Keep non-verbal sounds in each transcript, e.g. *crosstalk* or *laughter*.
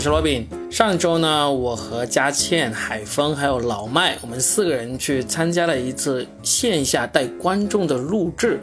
我是罗宾。上周呢，我和佳倩、海峰还有老麦，我们四个人去参加了一次线下带观众的录制。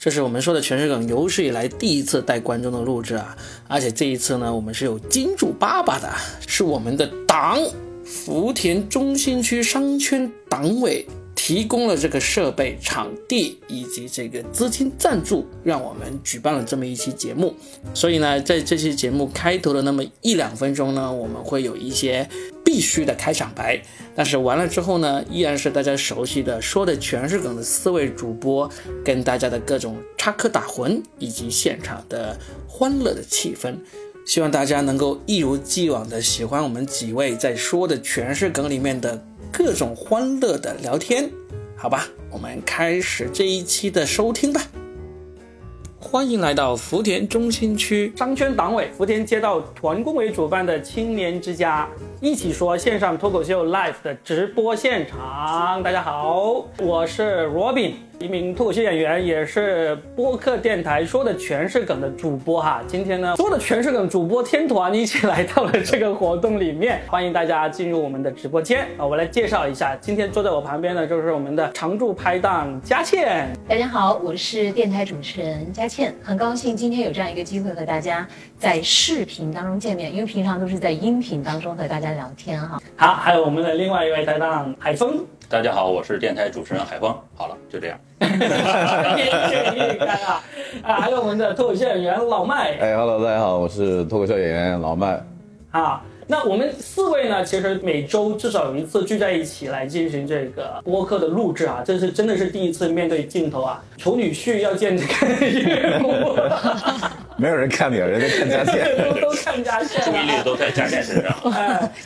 这是我们说的全是梗有史以来第一次带观众的录制啊！而且这一次呢，我们是有金主爸爸的，是我们的党福田中心区商圈党委。提供了这个设备、场地以及这个资金赞助，让我们举办了这么一期节目。所以呢，在这期节目开头的那么一两分钟呢，我们会有一些必须的开场白。但是完了之后呢，依然是大家熟悉的说的全是梗的四位主播跟大家的各种插科打诨，以及现场的欢乐的气氛。希望大家能够一如既往的喜欢我们几位在说的全是梗里面的。各种欢乐的聊天，好吧，我们开始这一期的收听吧。欢迎来到福田中心区商圈党委福田街道团工委主办的青年之家一起说线上脱口秀 live 的直播现场。大家好，我是 Robin。一名脱口秀演员，也是播客电台说的全是梗的主播哈。今天呢，说的全是梗主播天团一起来到了这个活动里面，欢迎大家进入我们的直播间啊！我来介绍一下，今天坐在我旁边的就是我们的常驻拍档佳倩。大家好，我是电台主持人佳倩，很高兴今天有这样一个机会和大家在视频当中见面，因为平常都是在音频当中和大家聊天哈。好，还有我们的另外一位搭档海峰。大家好，我是电台主持人海峰。好了，就这样。啊，还有我们的脱口秀演员老麦。哎，Hello，大家好，我是脱口秀演员老麦。好，那我们四位呢，其实每周至少有一次聚在一起来进行这个播客的录制啊，这是真的是第一次面对镜头啊，丑女婿要见这个岳母。没有人看你，人家看家倩，都看家倩，注意力都在家倩身上，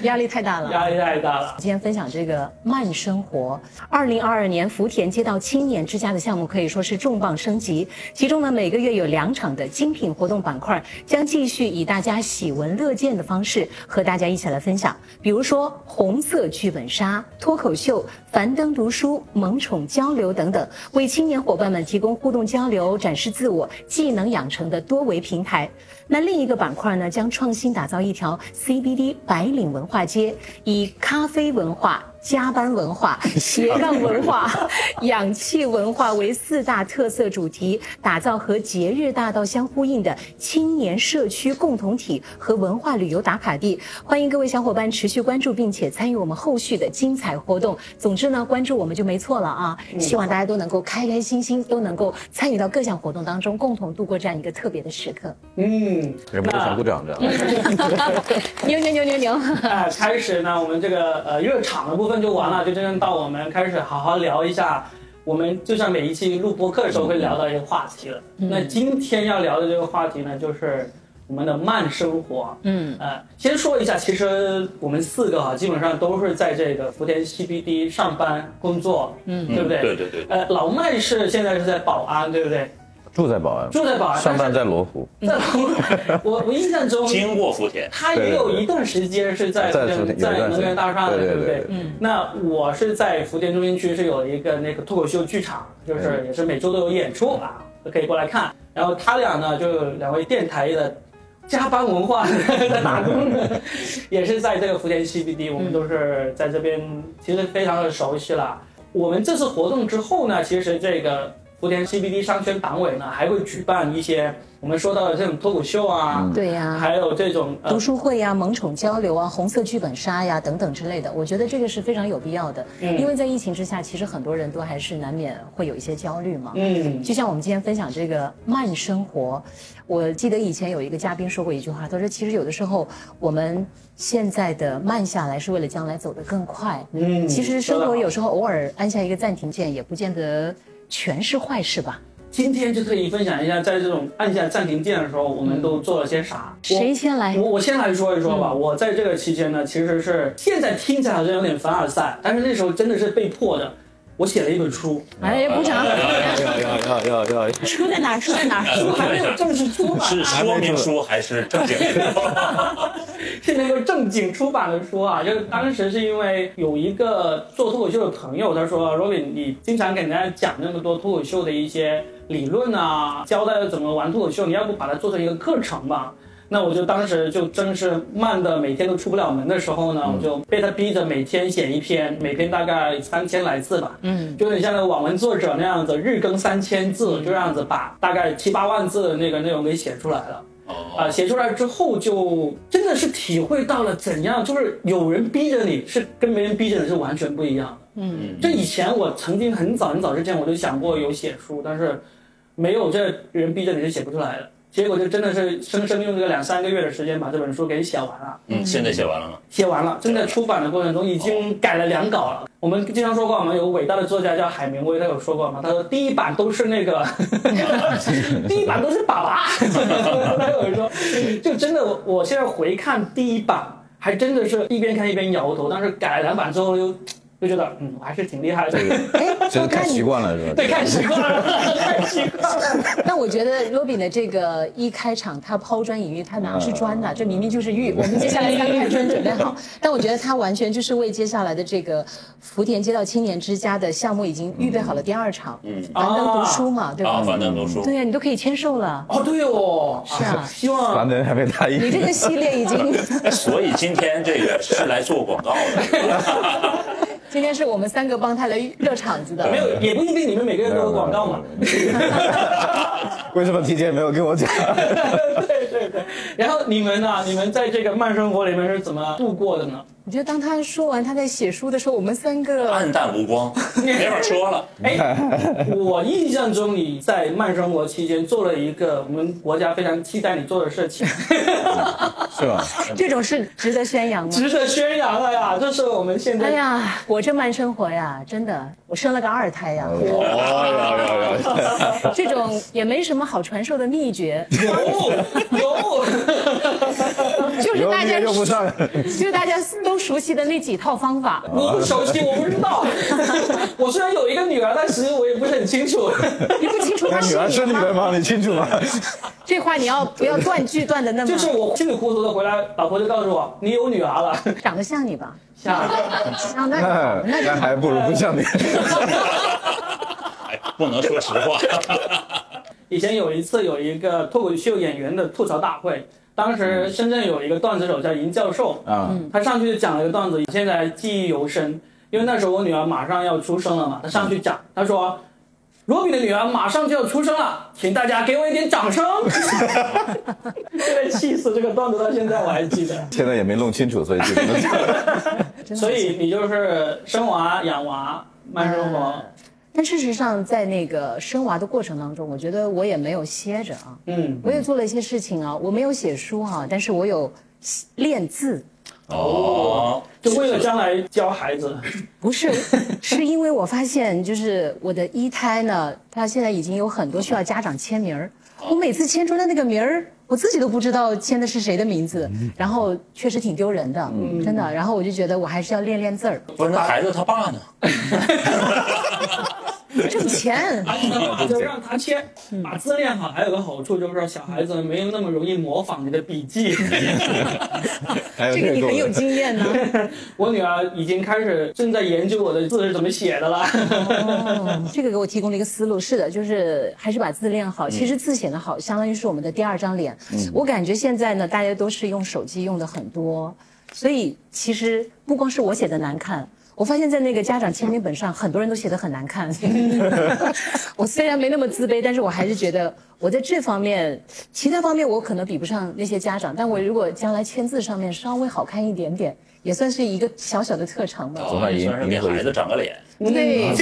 压力太大了，压力太大了。今天分享这个慢生活，二零二二年福田街道青年之家的项目可以说是重磅升级。其中呢，每个月有两场的精品活动板块，将继续以大家喜闻乐见的方式和大大家一起来分享。比如说红色剧本杀、脱口秀、樊登读书、萌宠交流等等，为青年伙伴们提供互动交流、展示自我、技能养成的多维。平台，那另一个板块呢，将创新打造一条 CBD 白领文化街，以咖啡文化。加班文化、*laughs* 斜杠文化、*laughs* 氧气文化为四大特色主题，打造和节日大道相呼应的青年社区共同体和文化旅游打卡地。欢迎各位小伙伴持续关注，并且参与我们后续的精彩活动。总之呢，关注我们就没错了啊！希望大家都能够开开心心，都能够参与到各项活动当中，共同度过这样一个特别的时刻。嗯，人不想鼓掌的。牛牛牛牛牛！啊，开始呢，我们这个呃热场的部分。就完了，就真正到我们开始好好聊一下，我们就像每一期录播课的时候会聊到一个话题了。那今天要聊的这个话题呢，就是我们的慢生活。嗯，呃，先说一下，其实我们四个哈，基本上都是在这个福田 CBD 上班工作，嗯，对不对？对对对。呃，老麦是现在是在宝安，对不对？住在宝安，住在宝安，上班在罗湖。*laughs* 在罗湖，我我印象中经过福田，他也有一段时间是在在能源大厦的，对不对？嗯。那我是在福田中心区是有一个那个脱口秀剧场，就是也是每周都有演出啊，可以过来看。然后他俩呢，就两位电台的加班文化 *laughs* 在打工的，*laughs* 也是在这个福田 CBD，我们都是在这边，其实非常的熟悉了。我们这次活动之后呢，其实这个。福田 CBD 商圈党委呢，还会举办一些我们说到的这种脱口秀啊，对呀，还有这种读书会呀、萌宠交流啊、红色剧本杀呀等等之类的。我觉得这个是非常有必要的，因为在疫情之下，其实很多人都还是难免会有一些焦虑嘛。嗯，就像我们今天分享这个慢生活，我记得以前有一个嘉宾说过一句话，他说：“其实有的时候我们现在的慢下来，是为了将来走得更快。”嗯，其实生活有时候偶尔按下一个暂停键，也不见得。全是坏事吧？今天就可以分享一下，在这种按下暂停键的时候，我们都做了些啥？谁先来？我我先来说一说吧。我在这个期间呢，其实是现在听起来好像有点凡尔赛，但是那时候真的是被迫的。我写了一本书，哎，鼓掌！要要要要要要！书在哪？书在哪？书还没有正式出版，是说明书还是正经？*laughs* 是那个正经出版的书啊！就是当时是因为有一个做脱口秀的朋友，他说：“Robin，你经常给人家讲那么多脱口秀的一些理论啊，教大家怎么玩脱口秀，你要不把它做成一个课程吧？”那我就当时就真是慢的每天都出不了门的时候呢，我就被他逼着每天写一篇，每篇大概三千来字吧，嗯，就有点像那个网文作者那样子，日更三千字，就这样子把大概七八万字的那个内容给写出来了。啊，写出来之后就真的是体会到了怎样，就是有人逼着你是跟没人逼着你是完全不一样的。嗯，这以前我曾经很早很早之前我就想过有写书，但是没有这人逼着你是写不出来的。结果就真的是生生用这个两三个月的时间把这本书给写完了。嗯，现在写完了吗？写完了，正在出版的过程中，已经改了两稿了。我们经常说过，我们有伟大的作家叫海明威，他有说过嘛，他说第一版都是那个，*laughs* 第一版都是粑粑。*laughs* 他有人说，就真的，我现在回看第一版，还真的是一边看一边摇头。但是改了两版之后又。就觉得嗯，我还是挺厉害的。哎，*laughs* 就是看习惯了是吧？对，看习惯了，*laughs* 看习惯了。*laughs* 但我觉得罗宾的这个一开场，他抛砖引玉，他拿是砖的，这明明就是玉。我们接下来三块砖准备好。但我觉得他完全就是为接下来的这个福田街道青年之家的项目已经预备好了第二场。嗯，樊登读书嘛，对吧？啊，樊登读书。对呀，你都可以签售了。哦，对哦，是啊。希望樊登还没答应。你这个系列已经。所以今天这个是来做广告的。今天是我们三个帮他来热场子的，没有，也不一定你们每个人都有广告嘛。*laughs* 为什么提前没有跟我讲？对对对。然后你们呢？你们在这个慢生活里面是怎么度过的呢？我觉得当他说完他在写书的时候，我们三个暗淡无光，*laughs* 没法说了。哎，我印象中你在慢生活期间做了一个我们国家非常期待你做的事情，是吧？*laughs* 这种是值得宣扬吗？值得宣扬了呀！这是我们现在。哎呀，我这慢生活呀，真的，我生了个二胎呀。哦 *laughs* 这种也没什么好传授的秘诀。有有，*laughs* 就是大家用不上，*laughs* 就是大家都熟悉的那几套方法。我不熟悉，我不知道。*laughs* 我虽然有一个女儿，但实我也不是很清楚。你不清楚她女儿是女儿吗？你清楚吗？这话你要不要断句断的那么？就是我稀里糊涂的回来，老婆就告诉我你有女儿了，长得像你吧？像，像那那还不如不像你。哎，不能说实话。以前有一次有一个脱口秀演员的吐槽大会，当时深圳有一个段子手叫银教授啊，他上去就讲了一个段子，现在记忆犹深。因为那时候我女儿马上要出生了嘛，他上去讲，他说：“罗比的女儿马上就要出生了，请大家给我一点掌声。*laughs* ”现在气死！这个段子到现在我还记得。现在也没弄清楚，所以就不能讲。*laughs* 所以你就是生娃养娃慢生活。但事实上，在那个生娃的过程当中，我觉得我也没有歇着啊。嗯，我也做了一些事情啊。我没有写书哈，但是我有练字。哦，就为了将来教孩子？*laughs* 不是，是因为我发现，就是我的一胎呢，他现在已经有很多需要家长签名儿。我每次签出来那个名儿，我自己都不知道签的是谁的名字，然后确实挺丢人的，真的。然后我就觉得我还是要练练字儿。不是，那孩子他爸呢？*laughs* 挣钱，就让他签，把字练好。还有个好处就是小孩子没有那么容易模仿你的笔记。*laughs* 这个你很有经验呢。*laughs* 我女儿已经开始正在研究我的字是怎么写的了。哦，这个给我提供了一个思路。是的，就是还是把字练好。其实字写得好，相当于是我们的第二张脸。我感觉现在呢，大家都是用手机用的很多，所以其实不光是我写的难看。我发现，在那个家长签名本上，很多人都写的很难看。*laughs* 我虽然没那么自卑，但是我还是觉得我在这方面，其他方面我可能比不上那些家长。但我如果将来签字上面稍微好看一点点，也算是一个小小的特长吧。总算是给孩子长个脸。对。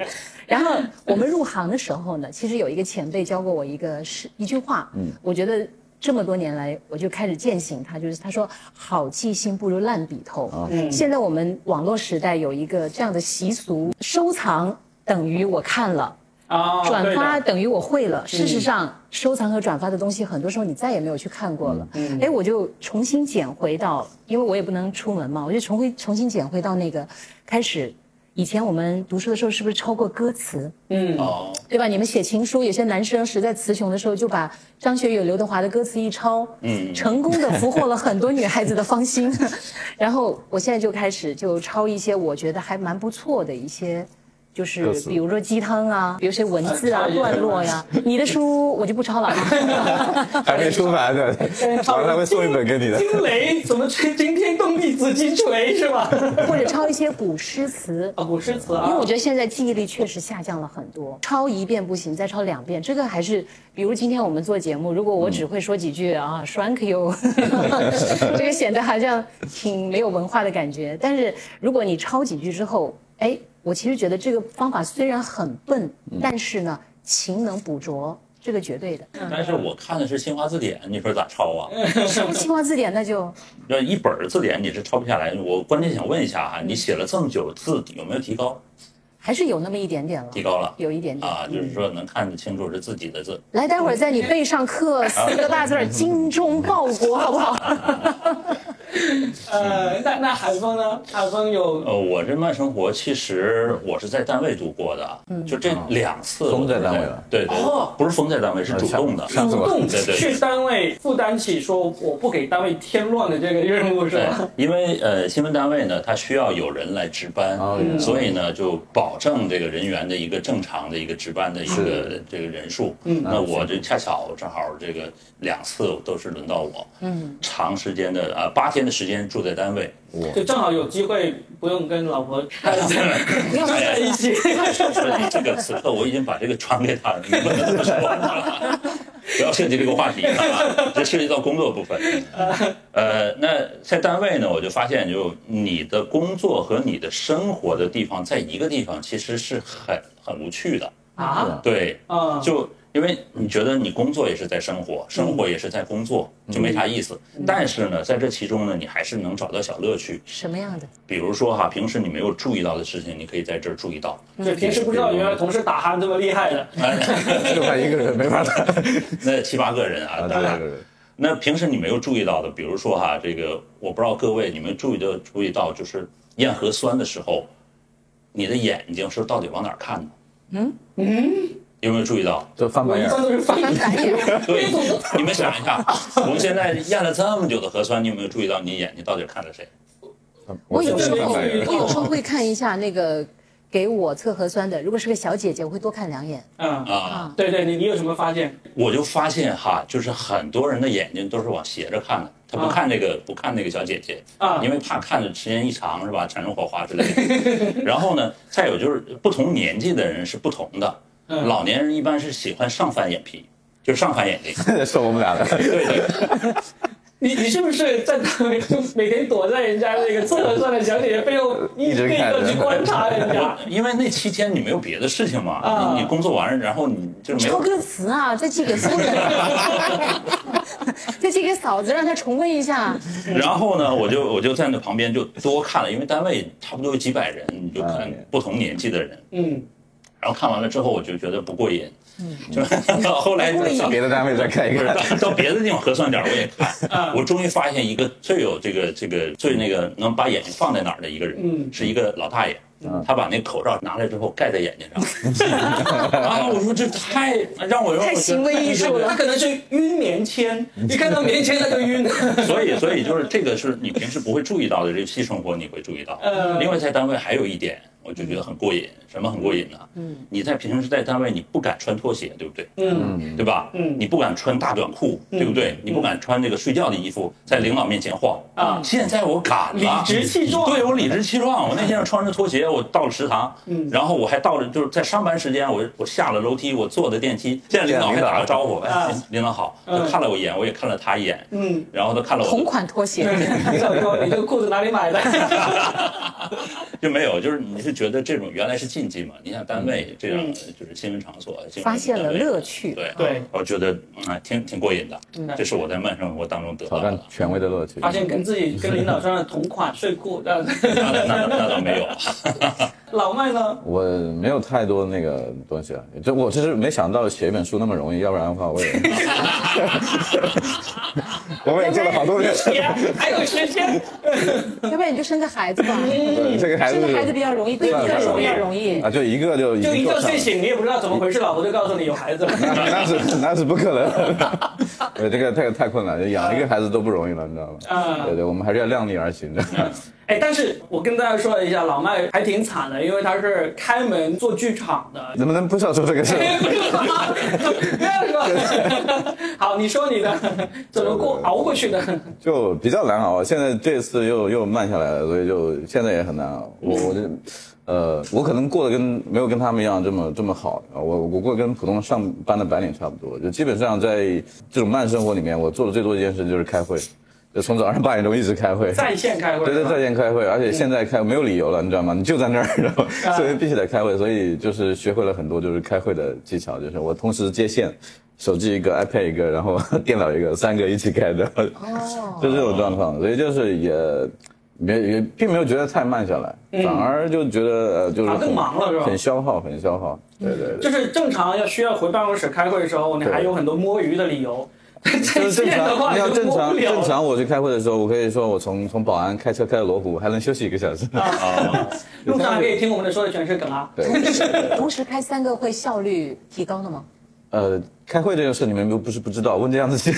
*laughs* *laughs* 然后我们入行的时候呢，其实有一个前辈教过我一个是一句话，嗯，我觉得。这么多年来，我就开始践行他，就是他说“好记性不如烂笔头”。嗯，现在我们网络时代有一个这样的习俗：收藏等于我看了，啊，转发等于我会了。事实上，收藏和转发的东西，很多时候你再也没有去看过了。嗯，哎，我就重新捡回到，因为我也不能出门嘛，我就重回重新捡回到那个开始。以前我们读书的时候，是不是抄过歌词？嗯，哦，对吧？你们写情书，有些男生实在词穷的时候，就把张学友、刘德华的歌词一抄，嗯，成功的俘获了很多女孩子的芳心。*laughs* 然后我现在就开始就抄一些我觉得还蛮不错的一些就是比如说鸡汤啊，比如说文字啊、段落呀。你的书我就不抄了。*laughs* 还没出版的，然后他会送一本给你的。惊雷怎么吹惊天动地紫金锤是吧？或者抄一些古诗词。啊，古诗词啊，因为我觉得现在记忆力确实下降了很多，抄一遍不行，再抄两遍，这个还是，比如今天我们做节目，如果我只会说几句啊，Frank *laughs* you，这个显得好像挺没有文化的感觉。但是如果你抄几句之后，哎，我其实觉得这个方法虽然很笨，但是呢，勤能补拙，这个绝对的。但是我看的是新华字典，你说咋抄啊？*laughs* 新华字典那就 *laughs* 那一本儿字典你是抄不下来。我关键想问一下啊，你写了这么久字有没有提高？还是有那么一点点了，提高了，有一点点。啊，就是说能看得清楚是自己的字。来，待会儿在你背上刻四个大字儿“精忠报国”，好不好？呃，那那海峰呢？海峰有呃，我这慢生活其实我是在单位度过的，就这两次封在单位了对对，哦不是封在单位，是主动的。主动对对去单位负担起说我不给单位添乱的这个任务是对吧？，因为呃，新闻单位呢，它需要有人来值班，所以呢，就保证这个人员的一个正常的一个值班的一个这个人数。嗯，那我这恰巧正好这个两次都是轮到我，嗯，长时间的啊八天的时间住在单位，就正好有机会不用跟老婆待 *laughs* 在住在一起。这个此刻我已经把这个传给他了，你不能这么说，*laughs* 不要涉及这个话题啊，这涉及到工作部分。*laughs* 呃，那在单位呢，我就发现，就你的工作和你的生活的地方在一个地方，其实是很很无趣的。啊对，啊，就因为你觉得你工作也是在生活，生活也是在工作，就没啥意思。但是呢，在这其中呢，你还是能找到小乐趣。什么样的？比如说哈，平时你没有注意到的事情，你可以在这儿注意到。对平时不知道原来同事打鼾这么厉害的。*laughs* 就他一个人没法打，*laughs* 那七八个人啊，啊，大概对对对，那平时你没有注意到的，比如说哈，这个我不知道各位你们注意的注意到，就是验核酸的时候，你的眼睛是到底往哪儿看呢？嗯嗯，有没有注意到？就翻白眼。都是翻翻白眼。对，你们想一下，我们现在验了这么久的核酸，你有没有注意到你眼睛到底看着谁？我有时候我有时候会看一下那个给我测核酸的，如果是个小姐姐，我会多看两眼。嗯，啊，对对，你你有什么发现？我就发现哈，就是很多人的眼睛都是往斜着看的，他不看那个、不看那个小姐姐啊因为怕看的时间一长是吧，产生火花之类的。然后呢，再有就是不同年纪的人是不同的，嗯老年人一般是喜欢上翻眼皮，就是上翻眼睛。说我们俩的，对对，你 *laughs* 你是不是在单位就每天躲在人家那个测核酸的小姐姐背后，一一直个去观察人家？*laughs* 因为那期间你没有别的事情嘛，啊你你工作完了，然后你就是没有抄歌词啊，再寄给夫人，*laughs* 再寄给嫂子，让她重温一下。然后呢，我就我就在那旁边就多看了，因为单位差不多有几百人，你就看哎不同年纪的人。嗯，然后看完了之后，我就觉得不过瘾，嗯就是 *laughs* 到后来不过瘾到别的单位再看一看。*laughs* 到别的地方核算点儿我也啊看，我终于发现一个最有这个这个最那个能把眼睛放在哪儿的一个人，嗯是一个老大爷。他把那口罩拿来之后盖在眼睛上，*laughs* 啊！我说这太让我让我太行为艺术了他可能是晕棉签，一看到棉签他就晕。所以，所以就是这个是你平时不会注意到的，这个细生活你会注意到。嗯另外，在单位还有一点，我就觉得很过瘾。什么很过瘾呢？嗯，你在平时在单位你不敢穿拖鞋，对不对？嗯对吧？嗯你不敢穿大短裤，对不对？你不敢穿这个睡觉的衣服在领导面前晃啊现在我敢了，理直气壮对我理直气壮。我那天穿着拖鞋，我到了食堂，嗯然后我还到了就是在上班时间，我我下了楼梯，我坐的电梯，见领导还打个招呼，啊哎，领导好，看了我一眼，我也看了他一眼，嗯，然后他看了我同款拖鞋，领导说你这个裤子哪里买的？*laughs* 就没有，就是你是觉得这种原来是禁忌嘛？你像单位这样嗯就是新闻场所，发现了乐趣。对对，我觉觉得啊挺挺过瘾的，这是我在慢生活当中得到挑的战。权威的乐趣。发现跟自己跟领导穿的同款睡裤。那那那倒没有，*laughs* 老麦呢？我没有太多那个东西啊，这我其实没想到写一本书那么容易，要不然的话我也，*laughs* 我们也做了好多年。天，还有时间。*laughs* 要不然你就生个孩子吧，对这个孩子生个孩子比较容易，个人比较容易。啊，就一个就就一。觉睡醒，你也不知道怎么回事，老婆就告诉你有孩子了。那那是那是不可能，*laughs* 对这个太太困难，就养一个孩子都不容易了，你知道吗？啊对对，我们还是要量力而行的。哎，但是我跟大家说一下，老麦还挺惨的，因为他是开门做剧场的。能不能不需要说这个事？*laughs* *laughs* 好，你说你的怎么过熬过去的？就比较难熬。现在这次又又慢下来了，所以就现在也很难熬。我我这。呃，我可能过得跟没有跟他们一样这么这么好啊，我我过得跟普通上班的白领差不多，就基本上在这种慢生活里面，我做的最多一件事就是开会，就从早上八点钟一直开会，*laughs* 在线开会，对对，在线开会，而且现在开没有理由了，你知道吗？你就在那儿，然后 *laughs* 所以必须得开会，所以就是学会了很多就是开会的技巧，就是我同时接线，手机一个，iPad 一个，然后 *laughs* 电脑一个，三个一起开的，哦，就这种状况，所以就是也。也也并没有觉得太慢下来，反而就觉得呃就是更忙了是吧？很消耗，很消耗。对对。就是正常要需要回办公室开会的时候，你还有很多摸鱼的理由。就是正常，你要正常正常我去开会的时候，我可以说我从从保安开车开到罗湖，还能休息一个小时。啊。*laughs* *laughs* 路上还可以听我们的说的全是梗啊。对。*laughs* 同时开三个会，效率提高了吗？呃，开会这件事你们又不是不知道，问这样子去。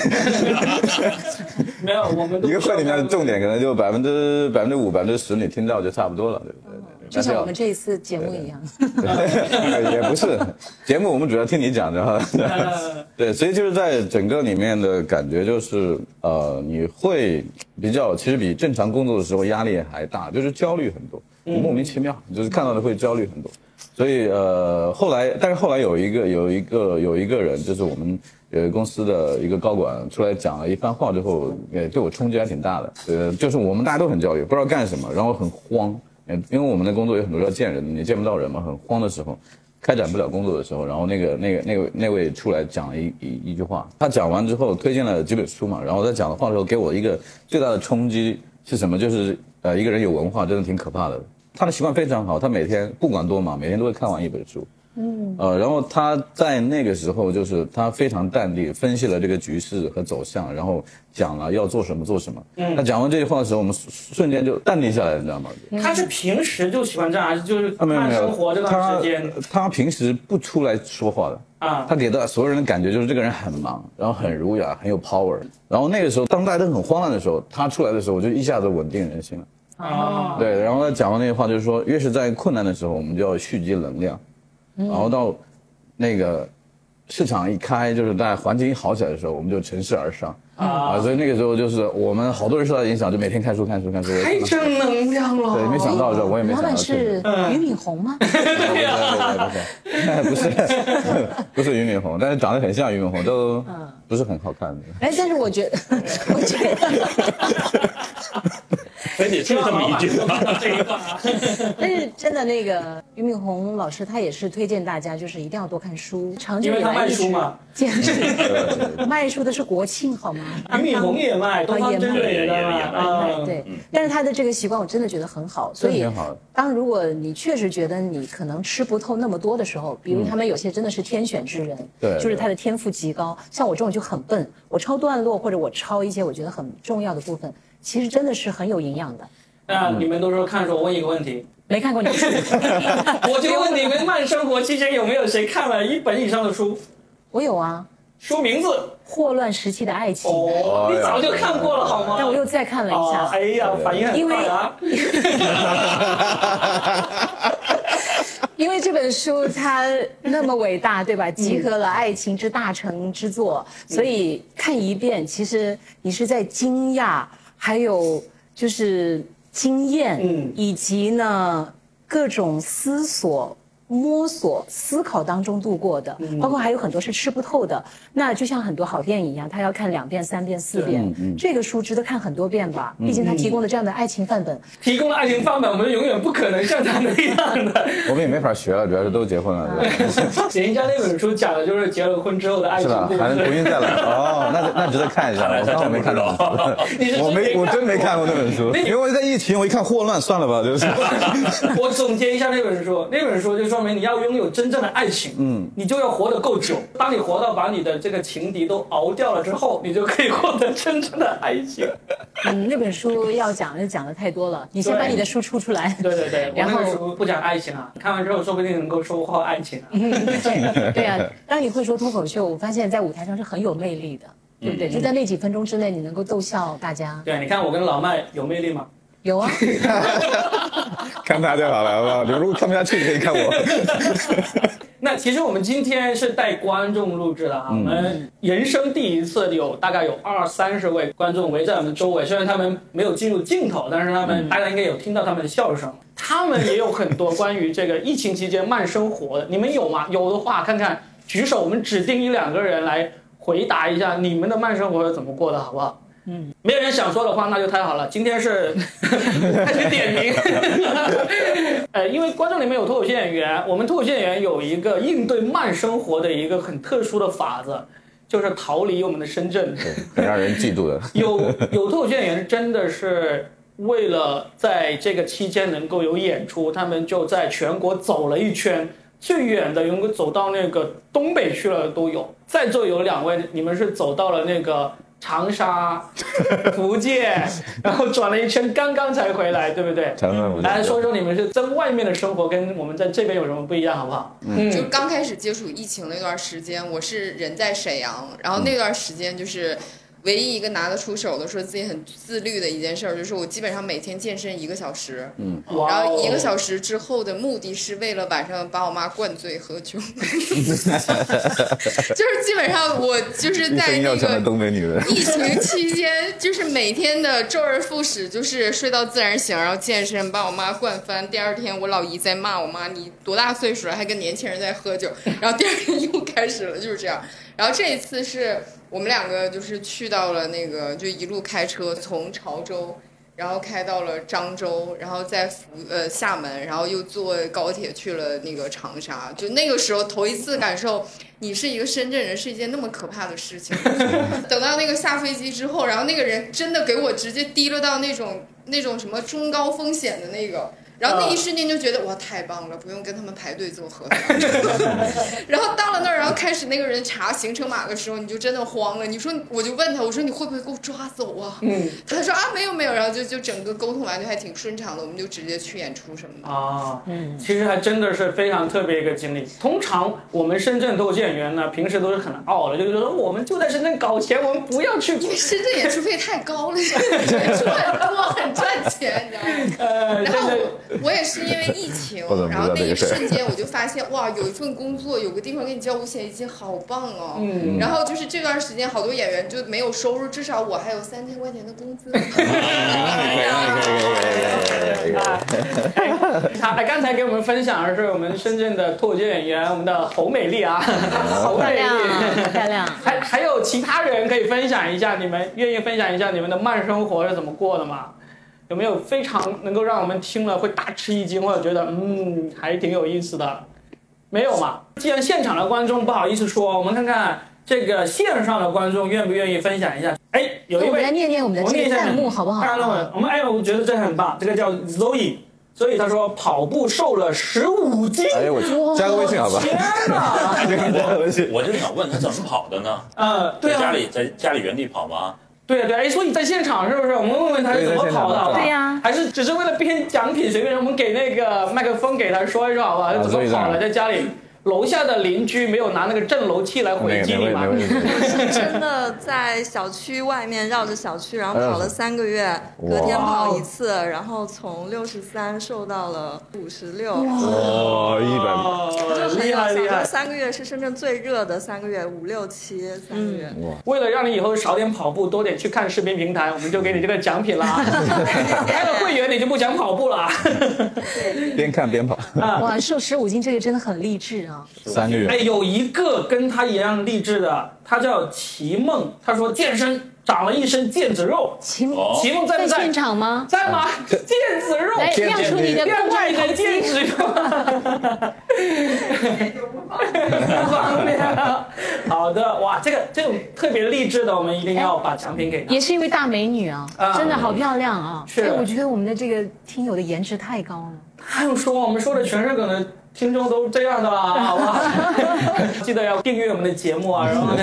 没有，我们一个会里面的重点可能就百分之百分之五、百分之十，你听到就差不多了，对不对？就像我们这一次节目一样。*laughs* 也不是，节目我们主要听你讲的哈。*laughs* 对，所以就是在整个里面的感觉就是，呃，你会比较，其实比正常工作的时候压力还大，就是焦虑很多，莫名其妙，就是看到的会焦虑很多。所以呃，后来，但是后来有一个有一个有一个人，就是我们呃公司的一个高管出来讲了一番话之后，呃，对我冲击还挺大的。呃，就是我们大家都很焦虑，不知道干什么，然后很慌，因为我们的工作有很多要见人，你见不到人嘛，很慌的时候，开展不了工作的时候，然后那个那个那位那位出来讲了一一一句话，他讲完之后推荐了几本书嘛，然后在讲的话的时候给我一个最大的冲击是什么？就是呃，一个人有文化真的挺可怕的。他的习惯非常好，他每天不管多忙，每天都会看完一本书。嗯，呃，然后他在那个时候就是他非常淡定，分析了这个局势和走向，然后讲了要做什么做什么。嗯，他讲完这句话的时候，我们瞬间就淡定下来，你知道吗？他是平时就喜欢这样，还是就是慢生活这段时间？他平时不出来说话的啊，他给到所有人的感觉就是这个人很忙，然后很儒雅，很有 power。然后那个时候，当大家都很慌乱的时候，他出来的时候，我就一下子稳定人心了。哦，对，然后他讲完那句话，就是说，越是在困难的时候，我们就要蓄积能量，然后到那个市场一开，就是在环境一好起来的时候，我们就乘势而上。啊，所以那个时候就是我我们好多人受到影响，就每天看书看书看书。太正能量了。对，没想到这，我也没想到。老板是俞敏洪吗？*laughs* 不是，不是，不是俞敏洪，但是长得很像俞敏洪，都不是很好看的。哎，但是我觉得，*laughs* 我觉得。非得说这么一句话，*laughs* 但是真的，那个俞敏洪老师他也是推荐大家，就是一定要多看书，长久以来书嘛，坚持。*laughs* 卖书的是国庆好吗？*laughs* 俞敏洪也卖，东方甄也卖，对。但是他的这个习惯，我真的觉得很好。所以，当如果你确实觉得你可能吃不透那么多的时候，比如他们有些真的是天选之人，对，就是他的天赋极高。像我这种就很笨，我抄段落或者我抄一些我觉得很重要的部分。其实真的是很有营养的。那你们都说看书，我问一个问题，没看过你的书，*laughs* 我就问你们慢生活期间有没有谁看了一本以上的书？我有啊。书名字《霍乱时期的爱情》。哦，你早就看过了好吗？但我又再看了一下。哎呀，反应很快啊。*laughs* 因为这本书它那么伟大，对吧？集合了爱情之大成之作，所以看一遍，其实你是在惊讶，还有就是经验，以及呢各种思索。摸索、思考当中度过的，包括还有很多是吃不透的。那就像很多好电影一样，他要看两遍、三遍、四遍。这个书值得看很多遍吧？毕竟他提供了这样的爱情范本。提供了爱情范本，我们永远不可能像他那样的。*laughs* *laughs* 我们也没法学了，主要是都结婚了。人家那本书讲的就是结了婚之后的爱情。是吧？还能重新再来？哦，那那值得看一下。*laughs* 我刚好没看到。我没，我真没看过那本书。因为我在疫情，我一看霍乱，算了吧，就是。我总结一下那本书，那本书就说。说明你要拥有真正的爱情，嗯，你就要活得够久。当你活到把你的这个情敌都熬掉了之后，你就可以获得真正的爱情。*laughs* 嗯，那本书要讲就讲的太多了，你先把你的书出出来。*laughs* 对对对，然后书不讲爱情啊，看完之后说不定能够收获爱情。*laughs* 对啊，当你会说脱口秀，我发现在舞台上是很有魅力的，对不对？就在那几分钟之内，你能够逗笑大家。对，你看我跟老麦有魅力吗？有啊，*laughs* 看他就好了，好不好？*laughs* 你们如果看不下去，可以看我。*laughs* 那其实我们今天是带观众录制的啊，我们人生第一次有大概有二三十位观众围在我们周围，虽然他们没有进入镜头，但是他们大家应该有听到他们的笑声。他们也有很多关于这个疫情期间慢生活的，你们有吗？有的话看看举手，我们指定一两个人来回答一下你们的慢生活是怎么过的，好不好？嗯，没有人想说的话，那就太好了。今天是 *laughs* 开始点名，*laughs* 呃，因为观众里面有脱口秀演员，我们脱口秀演员有一个应对慢生活的一个很特殊的法子，就是逃离我们的深圳。很让人嫉妒的。*laughs* 有有脱口秀演员真的是为了在这个期间能够有演出，他们就在全国走了一圈，最远的能够走到那个东北去了都有。在座有两位，你们是走到了那个长沙、*laughs* 福建，然后转了一圈，刚刚才回来，对不对？长沙福建来说说你们是在外面的生活跟我们在这边有什么不一样，好不好？嗯就刚开始接触疫情那段时间，我是人在沈阳，然后那段时间就是唯一一个拿得出手的，说自己很自律的一件事儿，就是我基本上每天健身一个小时，然哇哦后一个小时之后的目的是为了晚上把我妈灌醉喝酒，*laughs* 就是基本上我就是在那个。疫情期间，就是每天的周而复始，就是睡到自然醒，然后健身，把我妈灌翻。第二天我老姨在骂我妈：“你多大岁数了，还跟年轻人在喝酒？”然后第二天又开始了，就是这样。然后这一次是我们两个就是去到了那个，就一路开车从潮州。然后开到了漳州，然后在福呃厦门，然后又坐高铁去了那个长沙。就那个时候头一次感受，你是一个深圳人是一件那么可怕的事情。*laughs* 等到那个下飞机之后，然后那个人真的给我直接提溜到那种那种什么中高风险的那个。然后那一瞬间就觉得哇太棒了，不用跟他们排队做核酸。*laughs* 然后到了那儿，然后开始那个人查行程码的时候，你就真的慌了。你说我就问他，我说你会不会给我抓走啊？嗯他说啊没有没有，然后就就整个沟通完就还挺顺畅的，我们就直接去演出什么的。啊，嗯，其实还真的是非常特别一个经历。通常我们深圳脱口秀演员呢，平时都是很傲的，就是说我们就在深圳搞钱，我们不要去 *laughs* 因为深圳演出费太高了，演出很多很赚钱，你知道吗？*laughs* 呃，然后我 *laughs* 我也是因为疫情然后那一瞬间我就发现哇，有一份工作，有个地方给你交五险一金，好棒哦。嗯然后就是这段时间，好多演员就没有收入，至少我还有三千块钱的工资。他 *laughs* 哎，刚才给我们分享的是我们深圳的脱口秀演员，我们的侯美丽啊，侯美丽漂亮。*laughs* 还还有其他人可以分享一下，你们愿意分享一下你们的慢生活是怎么过的吗？有没有非常能够让我们听了会大吃一惊，或者觉得嗯还挺有意思的？没有嘛？既然现场的观众不好意思说，我们看看这个线上的观众愿不愿意分享一下？哎，有一位我们来念念我们的弹幕好不好？弹幕我们哎，我觉得这很棒，这个叫 Zoe。所以他说跑步瘦了十五斤，哎呦我去，加个微信好吧？天哪！*laughs* 加个微信。我就想问他怎么跑的呢？呃，对啊，在家里在家里原地跑吗？对啊，对啊，哎，所以在现场是不是？我们问问他是怎么跑的？对呀还是只是为了编奖品，随便我们给那个麦克风给他说一说，好不好？啊怎么跑的？在家里，楼下的邻居没有拿那个震楼器来回哪击你吗？是 *laughs* 真的在小区外面绕着小区，然后跑了三个月，隔天跑一次，然后从六十三瘦到了五十六。哇，一百。哦就很厉害厉害有效这！三个月是深圳最热的三个月，五六七三个月。为了让你以后少点跑步，多点去看视频平台，我们就给你这个奖品啦。*laughs* 开了会员你就不想跑步了。边看边跑，哇，瘦十五斤这个真的很励志啊！三个月哎，。有一个跟他一样励志的，他叫齐梦，他说健身长了一身腱子肉。齐哦齐梦在不在？在现场吗？在吗？腱子肉，来亮出你的亮公出你的众腱子肉。方便啊。*laughs* 好的，哇，这个这种特别励志的，我们一定要把奖品给他。也是一位大美女啊，啊真的好漂亮啊！是哎我觉得我们的这个听友的颜值太高了。还用说，我们说的全是梗的听众都这样的啦，*laughs* 好吧？*laughs* 记得要订阅我们的节目啊，*laughs* 然后呢，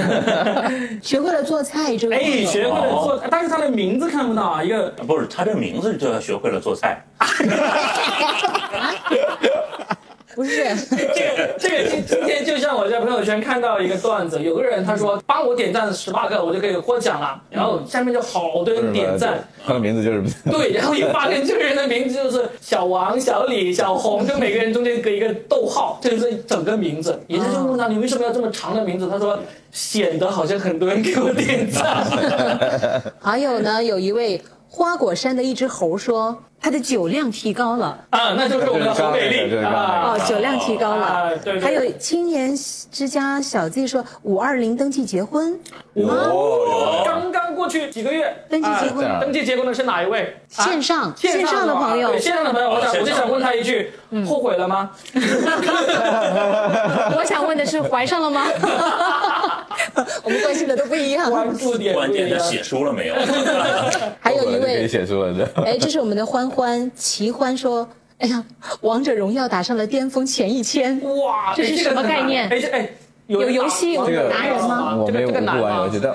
学会了做菜，这位朋哎，学会了做，但是他的名字看不到啊，一个不是，他这名字就要学会了做菜。不是，*laughs* 这个这个今今天就像我在朋友圈看到一个段子，有个人他说帮我点赞十八个，我就可以获奖了，然后下面就好多人点赞。他的名字就是 *laughs* 对，然后一发现这个人的名字就是小王、小李、小红，就每个人中间隔一个逗号，这就是整个名字。也就是问他你为什么要这么长的名字，他说显得好像很多人给我点赞。*laughs* 还有呢，有一位花果山的一只猴说，他的酒量提高了。啊，那就是我们的侯美丽啊。哦，酒量提高了。啊对对还有青年之家小 Z 说，五二零登记结婚，哦，刚刚过去几个月，登记结婚啊登记结婚的是哪一位？啊线上线线上的朋友对线上的朋友，我就想问他一句，后悔了吗？*laughs* 我想问的是，怀上了吗？*laughs* 我们关心的都不一样。关注点关。键的写书了没有？*laughs* 还有一位，写书了的。哎，这是我们的欢欢齐欢说，哎呀，王者荣耀打上了巅峰前一千。哇，这是什么概念哎，哎，有人打游戏达人吗我没有这个这个难吗不玩游戏，但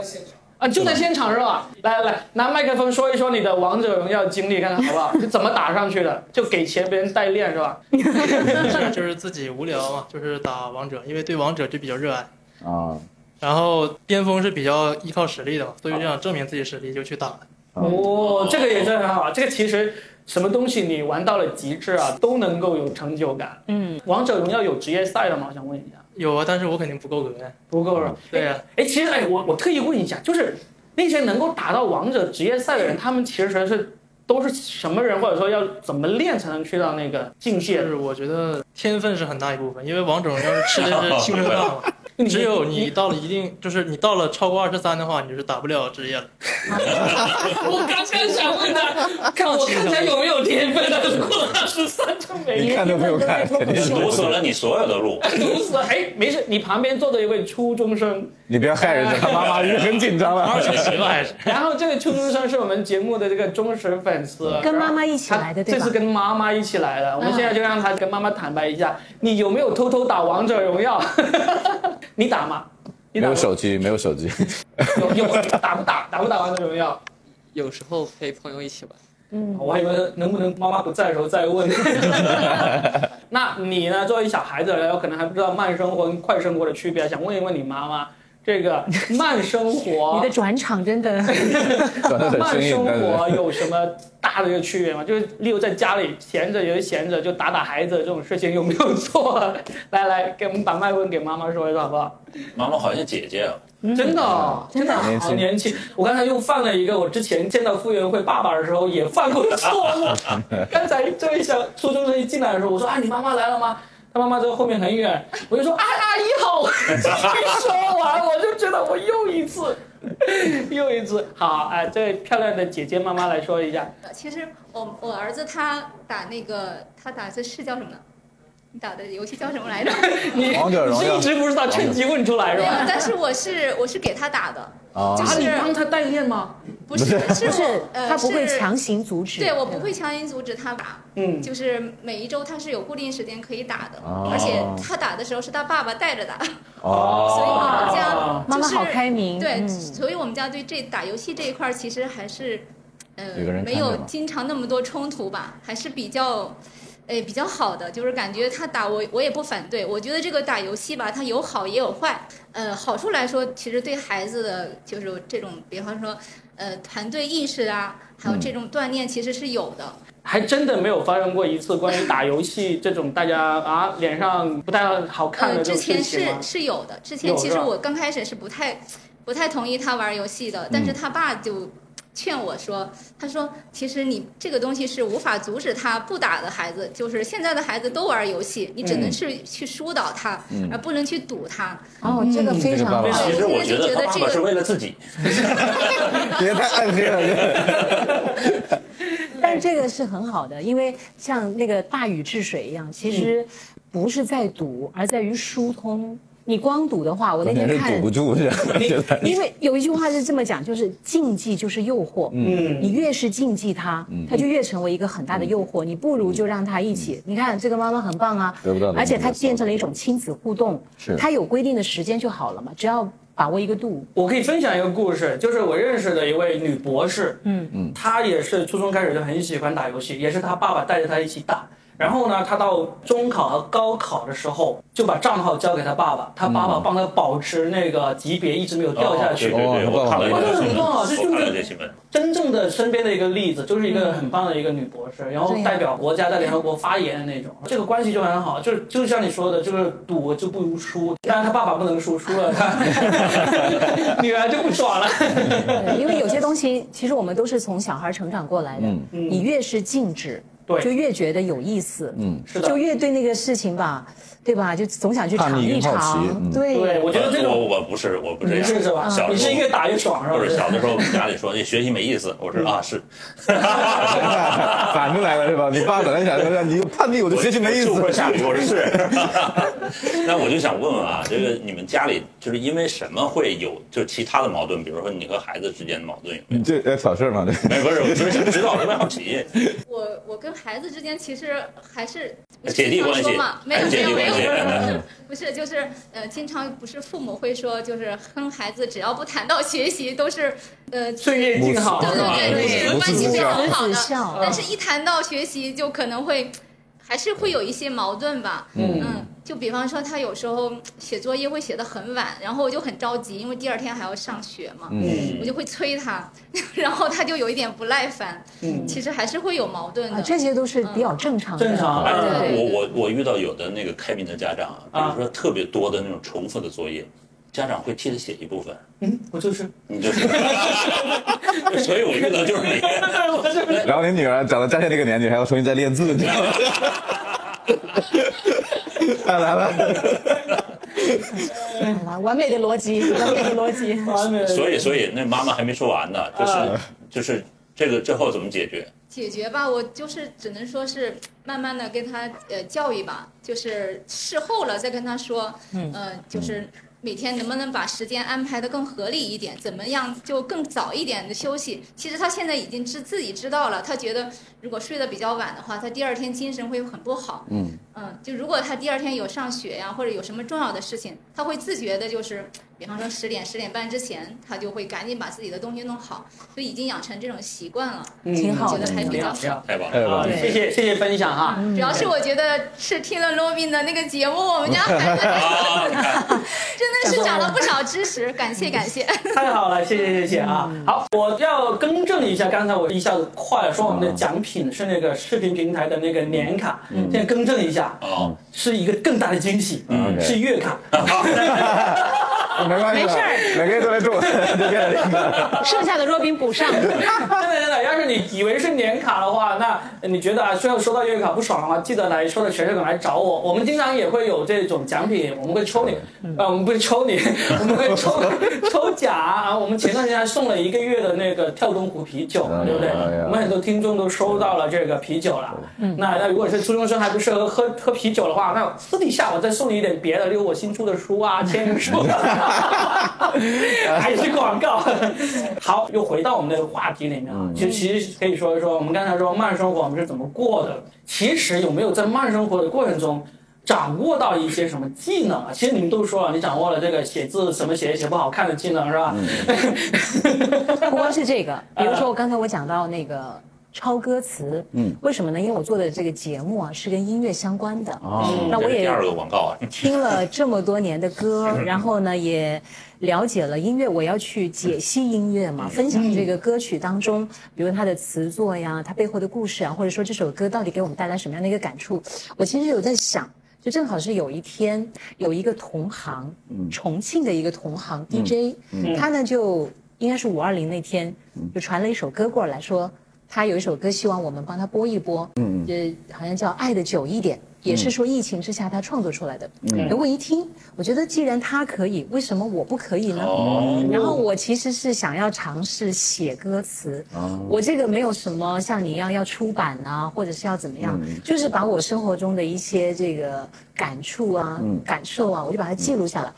啊，就在现场是吧？来来来，拿麦克风说一说你的王者荣耀经历，看看好不好？是怎么打上去的？*laughs* 就给钱别人代练是吧？*laughs* 就是自己无聊嘛，就是打王者，因为对王者就比较热爱。啊，然后巅峰是比较依靠实力的嘛，所以就想证明自己实力就去打了。哦，这个也是很好。这个其实什么东西你玩到了极致啊，都能够有成就感。嗯，王者荣耀有职业赛的吗？我想问一下，有啊，但是我肯定不够格呀。不够了。对呀、哎，其实哎，我我特意问一下，就是那些能够打到王者职业赛的人，他们其实是都是什么人，或者说要怎么练才能去到那个境界？就是我觉得天分是很大一部分，因为王者荣耀是吃的是青春饭嘛。*laughs* *laughs* *laughs* 只有你到了一定，就是你到了超过二十三的话，你就是打不了职业了。*laughs* 我刚刚想问他，*laughs* 看我看起来有没有天分的，过了二十三就没你看都没有看，肯定是 *laughs* 堵死了你所有的路。堵死了。哎，没事，你旁边坐着一位初中生，你不要害人家，他妈妈已经很紧张了。二十级了还是？*laughs* 然后这个初中生是我们节目的这个忠实粉丝，跟妈妈一起来的对吧这次跟妈妈一起来的，我们现在就让他跟妈妈坦白一下，你有没有偷偷打王者荣耀？*laughs* 你打吗？你没打吗有手机，没有手机。有有打不打？打不打王者荣耀？有时候陪朋友一起玩。嗯我还以为能不能妈妈不在的时候再问。*laughs* 那你呢？作为小孩子来说，可能还不知道慢生活跟快生活的区别，想问一问你妈妈，这个 *laughs* 慢生活你的转场真的，*laughs* 慢生活有什么大的一个区别吗？就是例如在家里闲着也是闲着，就打打孩子这种事情有没有做？来来，给我们把麦克风给妈妈说一下好不好？妈妈好像姐姐啊，真的哦，真的好年轻。我刚才又犯了一个我之前见到傅园慧爸爸的时候也犯过的错误。刚才这位小初中生一进来的时候，我说啊，你妈妈来了吗？他妈妈在后面很远，我就说啊，*laughs* 阿姨好。*laughs* 一说完，我就觉得我又一次，*laughs* 又一次。好，哎、这位漂亮的姐姐妈妈来说一下。其实我我儿子他打那个他打的是叫什么？你打的游戏叫什么来着？你王者荣耀你是一直不知道，趁机问出来是没有吧？，但是我是我是给他打的，啊就，啊，是你帮他代练吗？不是是不是我呃他不会强行阻止。对我不会强行阻止他打，嗯，就是每一周他是有固定时间可以打的，哦而且他打的时候是他爸爸带着打，哦，所以我们家哦就是妈妈好开明。对，嗯所以我们家对这打游戏这一块儿其实还是，呃没有经常那么多冲突吧，还是比较，哎，比较好的，就是感觉他打我，我也不反对。我觉得这个打游戏吧，它有好也有坏。呃，好处来说，其实对孩子的就是这种，比方说，呃，团队意识啊，还有这种锻炼，其实是有的。还真的没有发生过一次关于打游戏这种大家啊脸上不太好看呃，的这种之前是？是有的，之前其实我刚开始是不太不太同意他玩游戏的，但是他爸就劝我说，他说其实你这个东西是无法阻止他不打的孩子，就是现在的孩子都玩游戏，你只能是去疏导他，而不能去堵他。哦，这个非常好。其实我觉我现在就觉得爸爸是为了自己。*laughs* 别太暗黑了。*laughs* 但这个是很好的，因为像那个大禹治水一样，其实不是在堵，而在于疏通。你光赌的话，我那天看堵不住，*laughs* 是因为有一句话是这么讲，就是禁忌就是诱惑。嗯你越是禁忌它，它就越成为一个很大的诱惑。你不如就让它一起。你看这个妈妈很棒啊得不到，而且它变成了一种亲子互动。是它有规定的时间就好了嘛，只要把握一个度。我可以分享一个故事，就是我认识的一位女博士，嗯嗯，她也是初中开始就很喜欢打游戏，也是她爸爸带着她一起打。然后呢，他到中考和高考的时候，就把账号交给他爸爸，他爸爸帮他保持那个级别一直没有掉下去。哦对对对，我看了这个新闻，哇这很棒啊这就是我看了这新闻。真正的身边的一个例子，就是一个很棒的一个女博士，然后代表国家在联合国发言的那种，这个关系就很好。就是就像你说的，就是赌就不如输，当然他爸爸不能输，输了他 *laughs* 女儿就不爽了。因为有些东西，其实我们都是从小孩成长过来的。嗯你越是禁止，对就越觉得有意思。嗯是的就越对那个事情吧，对吧？就总想去尝一尝对，对，我觉得这我种我不是我不这样，你是是吧小？你时候是越打越爽是吧？不是小的时候，我们家里说你学习没意思，我说啊是。*laughs* 反过来了是吧？你爸本来想说你叛逆，我就学习没意思。就会下雨，我说是。*laughs* *laughs* *laughs* 那我就想问问啊，这个你们家里就是因为什么会有就其他的矛盾？比如说你和孩子之间的矛盾有没有？你这要挑事儿吗？这没不是，我就是想知道，特别好奇。*laughs* 我我跟孩子之间其实还是姐弟关系经常说嘛，没有姐弟没有没有，关系不是就是呃，经常不是父母会说，就是跟孩子只要不谈到学习，都是呃岁月静好对？对对关系非常好的。但是，一谈到学习，就可能会还是会有一些矛盾吧。嗯。就比方说，他有时候写作业会写得很晚，然后我就很着急，因为第二天还要上学嘛，嗯。我就会催他，*laughs* 然后他就有一点不耐烦。嗯。其实还是会有矛盾的。啊，这些都是比较正常的。正常。对。我我我遇到有的那个开明的家长啊，比如说特别多的那种重复的作业，家长会替他写一部分，嗯，我就是，你就是，*laughs* 所以我遇到就是你。我就是。然后你女儿长到佳倩这个年纪，还要重新再练字，你知道吗？来 *laughs* 来来，好了，完美的逻辑，完美的逻辑。完 *laughs* 美所以所以那妈妈还没说完呢，就是啊就是这个最后怎么解决？解决吧，我就是只能说是慢慢的跟他呃教育吧，就是事后了再跟他说，嗯，呃，就是每天能不能把时间安排的更合理一点，怎么样就更早一点的休息。其实他现在已经知自己知道了，他觉得如果睡得比较晚的话，他第二天精神会很不好。嗯嗯，就如果他第二天有上学呀，或者有什么重要的事情，他会自觉的，就是比方说十点十点半之前，他就会赶紧把自己的东西弄好，就已经养成这种习惯了。嗯挺好的觉得还比较挺好太棒了！太棒了啊，谢谢谢谢分享哈。主要是我觉得是听了罗宾的那个节目，我们家孩 *laughs* 子真的是长了不少知识，感谢感谢。太好了，谢谢谢谢啊！好，我要更正一下，刚才我一下子快了，说我们的奖品是那个视频平台的那个年卡，现在更正一下，哦，是一个更大的惊喜，嗯是月卡。*laughs* *laughs* 没关系，没事儿每个月都来中，*laughs* 就变成一个。剩下的若冰补上。真的真的，要是你以为是年卡的话，那你觉得啊，最后收到月卡不爽的话，记得来抽的全社梗来找我。我们经常也会有这种奖品，我们会抽你，呃，我们不是抽你，我们会抽 *laughs* 抽奖啊。我们前段时间还送了一个月的那个跳东湖啤酒，嗯对不对？我们很多听众都收到了这个啤酒了。那那如果是初中生还不适合喝喝啤酒的话，那私底下我再送你一点别的，例如我新出的书啊、签名书，*laughs* 还是广告。*laughs* 好，又回到我们的话题里面啊，就其实可以说一说，我们刚才说慢生活我们是怎么过的，其实有没有在慢生活的过程中？掌握到一些什么技能啊？其实你们都说了，你掌握了这个写字怎么写也写不好看的技能是吧？*laughs* 不光是这个，比如说我刚才我讲到那个抄歌词，嗯，为什么呢？因为我做的这个节目啊是跟音乐相关的，哦。那我也第二个广告啊，*laughs* 听了这么多年的歌，*laughs* 然后呢也了解了音乐，我要去解析音乐嘛，分享这个歌曲当中，比如它的词作呀，它背后的故事啊，或者说这首歌到底给我们带来什么样的一个感触，我其实有在想。就正好是有一天有一个同行，重庆的一个同行 DJ，、他呢就应该是五二零那天就传了一首歌过来说，他有一首歌希望我们帮他播一播，嗯，呃，好像叫《爱的久一点》，也是说疫情之下他创作出来的。嗯，我一听，我觉得既然他可以，为什么我不可以呢？哦。然后我其实是想要尝试写歌词，我这个没有什么像你一样要出版啊，或者是要怎么样，就是把我生活中的一些这个感触啊、感受啊，我就把它记录下来。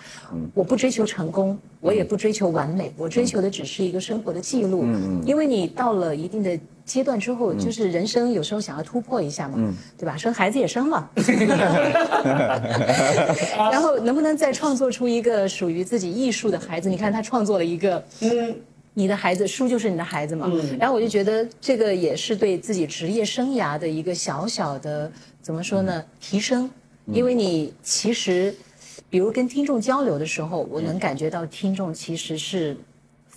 我不追求成功，我也不追求完美，我追求的只是一个生活的记录。嗯。因为你到了一定的阶段之后，就是人生有时候想要突破一下嘛，对吧？生孩子也生了，*laughs* *laughs* 然后能不能再创作出一个属于自己艺术的孩子？你看他创作了一个，嗯，你的孩子，书就是你的孩子嘛。然后我就觉得这个也是对自己职业生涯的一个小小的怎么说呢？提升，因为你其实，比如跟听众交流的时候，我能感觉到听众其实是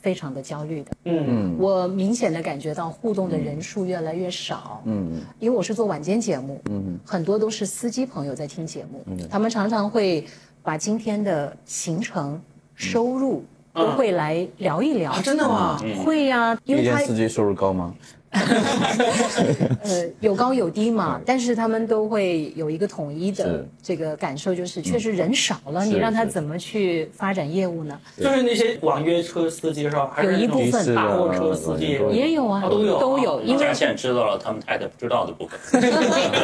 非常的焦虑的。嗯我明显的感觉到互动的人数越来越少。嗯因为我是做晚间节目，嗯很多都是司机朋友在听节目，嗯他们常常会把今天的行程、收入都会来聊一聊。啊，真的吗？会呀、因为他司机收入高吗？*laughs* 呃有高有低嘛，但是他们都会有一个统一的这个感受，就是确实人少了，你让他怎么去发展业务呢？就是那些网约车司机是吧？有一部分。大货车司机？也有啊，都有都有，因为嘉倩知道了他们太太不知道的部分。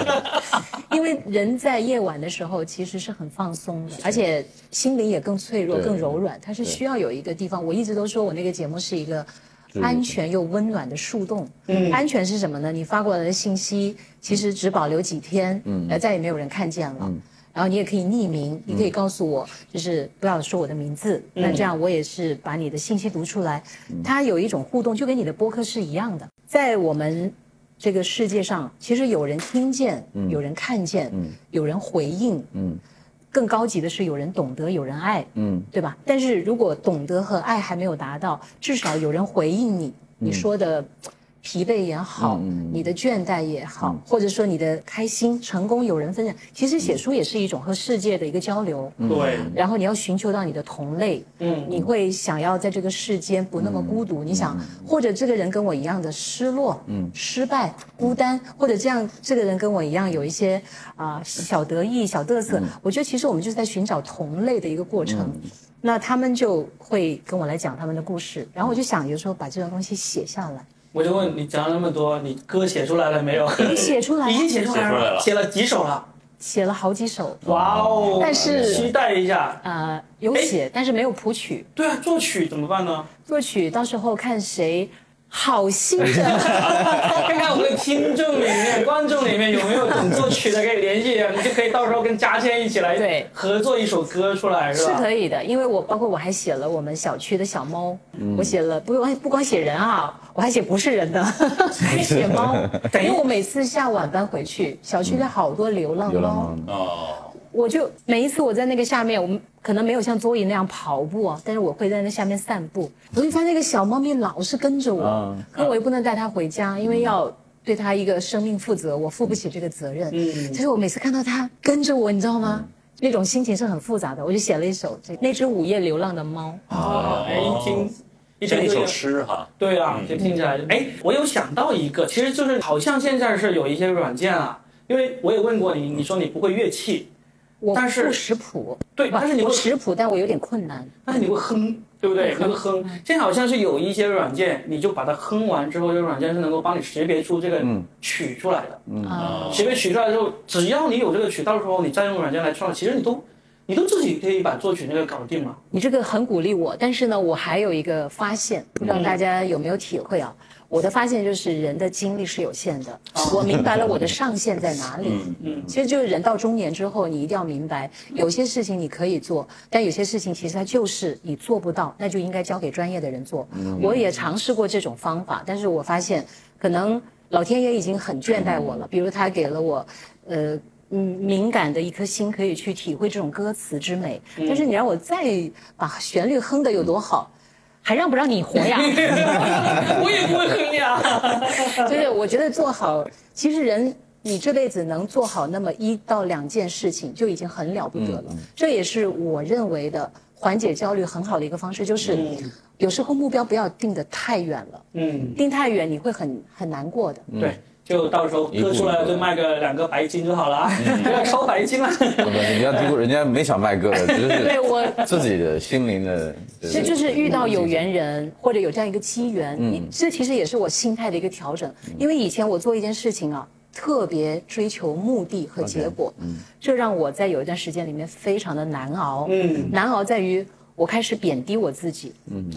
*laughs* 因为人在夜晚的时候其实是很放松的，而且心灵也更脆弱、更柔软，他是需要有一个地方。我一直都说我那个节目是一个安全又温暖的树洞。嗯，安全是什么呢？你发过来的信息其实只保留几天，嗯，再也没有人看见了。然后你也可以匿名，你可以告诉我，就是不要说我的名字，那这样我也是把你的信息读出来。它有一种互动，就跟你的播客是一样的。在我们这个世界上，其实有人听见，有人看见，有人回应，嗯更高级的是有人懂得，有人爱，嗯对吧？但是如果懂得和爱还没有达到，至少有人回应你，你说的疲惫也好，嗯你的倦怠也好，或者说你的开心、成功有人分享，其实写书也是一种和世界的一个交流。对，然后你要寻求到你的同类，嗯。你会想要在这个世间不那么孤独。你想，或者这个人跟我一样的失落、嗯、失败、孤单，或者这样这个人跟我一样有一些啊、小得意、小嘚瑟。我觉得其实我们就是在寻找同类的一个过程。那他们就会跟我来讲他们的故事，然后我就想有时候把这种东西写下来，我就问你讲了那么多，你歌写出来了没有？已经写出来了，已经写出来写出来了写了几首了？写了好几首，哇哦！但是期待一下。呃，有写，但是没有谱曲。对啊，作曲怎么办呢？作曲到时候看谁好心的，*laughs* 看看我们的听众里面、观众里面有没有懂作曲的，可以联系一下，你就可以到时候跟嘉倩一起来对。合作一首歌出来，是吧？是？可以的。因为我包括我还写了我们小区的小猫，嗯。我写了不用不光写人啊，我还写不是人的，还 *laughs* 写猫。*laughs* 因为我每次下晚班回去，小区里好多流浪猫。流浪，猫。哦，我就每一次我在那个下面，我们可能没有像周颖那样跑步啊，但是我会在那下面散步。我就发现那个小猫咪老是跟着我，啊可我又不能带它回家，因为要对它一个生命负责，我负不起这个责任。嗯所以我每次看到它跟着我，你知道吗？那种心情是很复杂的。我就写了一首这那只午夜流浪的猫。啊，哎，一听一整一首诗哈。对啊，就听起来，哎，我有想到一个，其实就是好像现在是有一些软件啊，因为我也问过你，你说你不会乐器，我但是不识谱，对，但是你会识谱，但我有点困难。但是你会哼，对不对？你会哼。现在好像是有一些软件，你就把它哼完之后，这个软件是能够帮你识别出这个曲出来的。啊，识别曲出来之后，只要你有这个曲，到时候你再用软件来创，其实你都你都自己可以把作曲那个搞定了。你这个很鼓励我，但是呢，我还有一个发现，不知道大家有没有体会啊？我的发现就是人的精力是有限的，我明白了我的上限在哪里。嗯其实就是人到中年之后，你一定要明白，有些事情你可以做，但有些事情其实它就是你做不到，那就应该交给专业的人做。我也尝试过这种方法，但是我发现可能老天爷已经很倦怠我了，比如他给了我，呃。嗯，敏感的一颗心可以去体会这种歌词之美，但是你让我再把旋律哼得有多好，还让不让你活呀？*laughs* 我也不会哼呀。*laughs* 就是我觉得做好，其实人你这辈子能做好那么一到两件事情就已经很了不得了。这也是我认为的缓解焦虑很好的一个方式，就是有时候目标不要定得太远了，嗯，定太远你会很很难过的。对，就到时候割出来就卖个两个白金就好了啊，不要烧白金了。*laughs* 不不，你不要低估，人家没想卖个的，只是 *laughs* 对我自己的心灵的。这就是遇到有缘人或者有这样一个机缘，这其实也是我心态的一个调整。因为以前我做一件事情啊，特别追求目的和结果，这让我在有一段时间里面非常的难熬。嗯难熬在于我开始贬低我自己，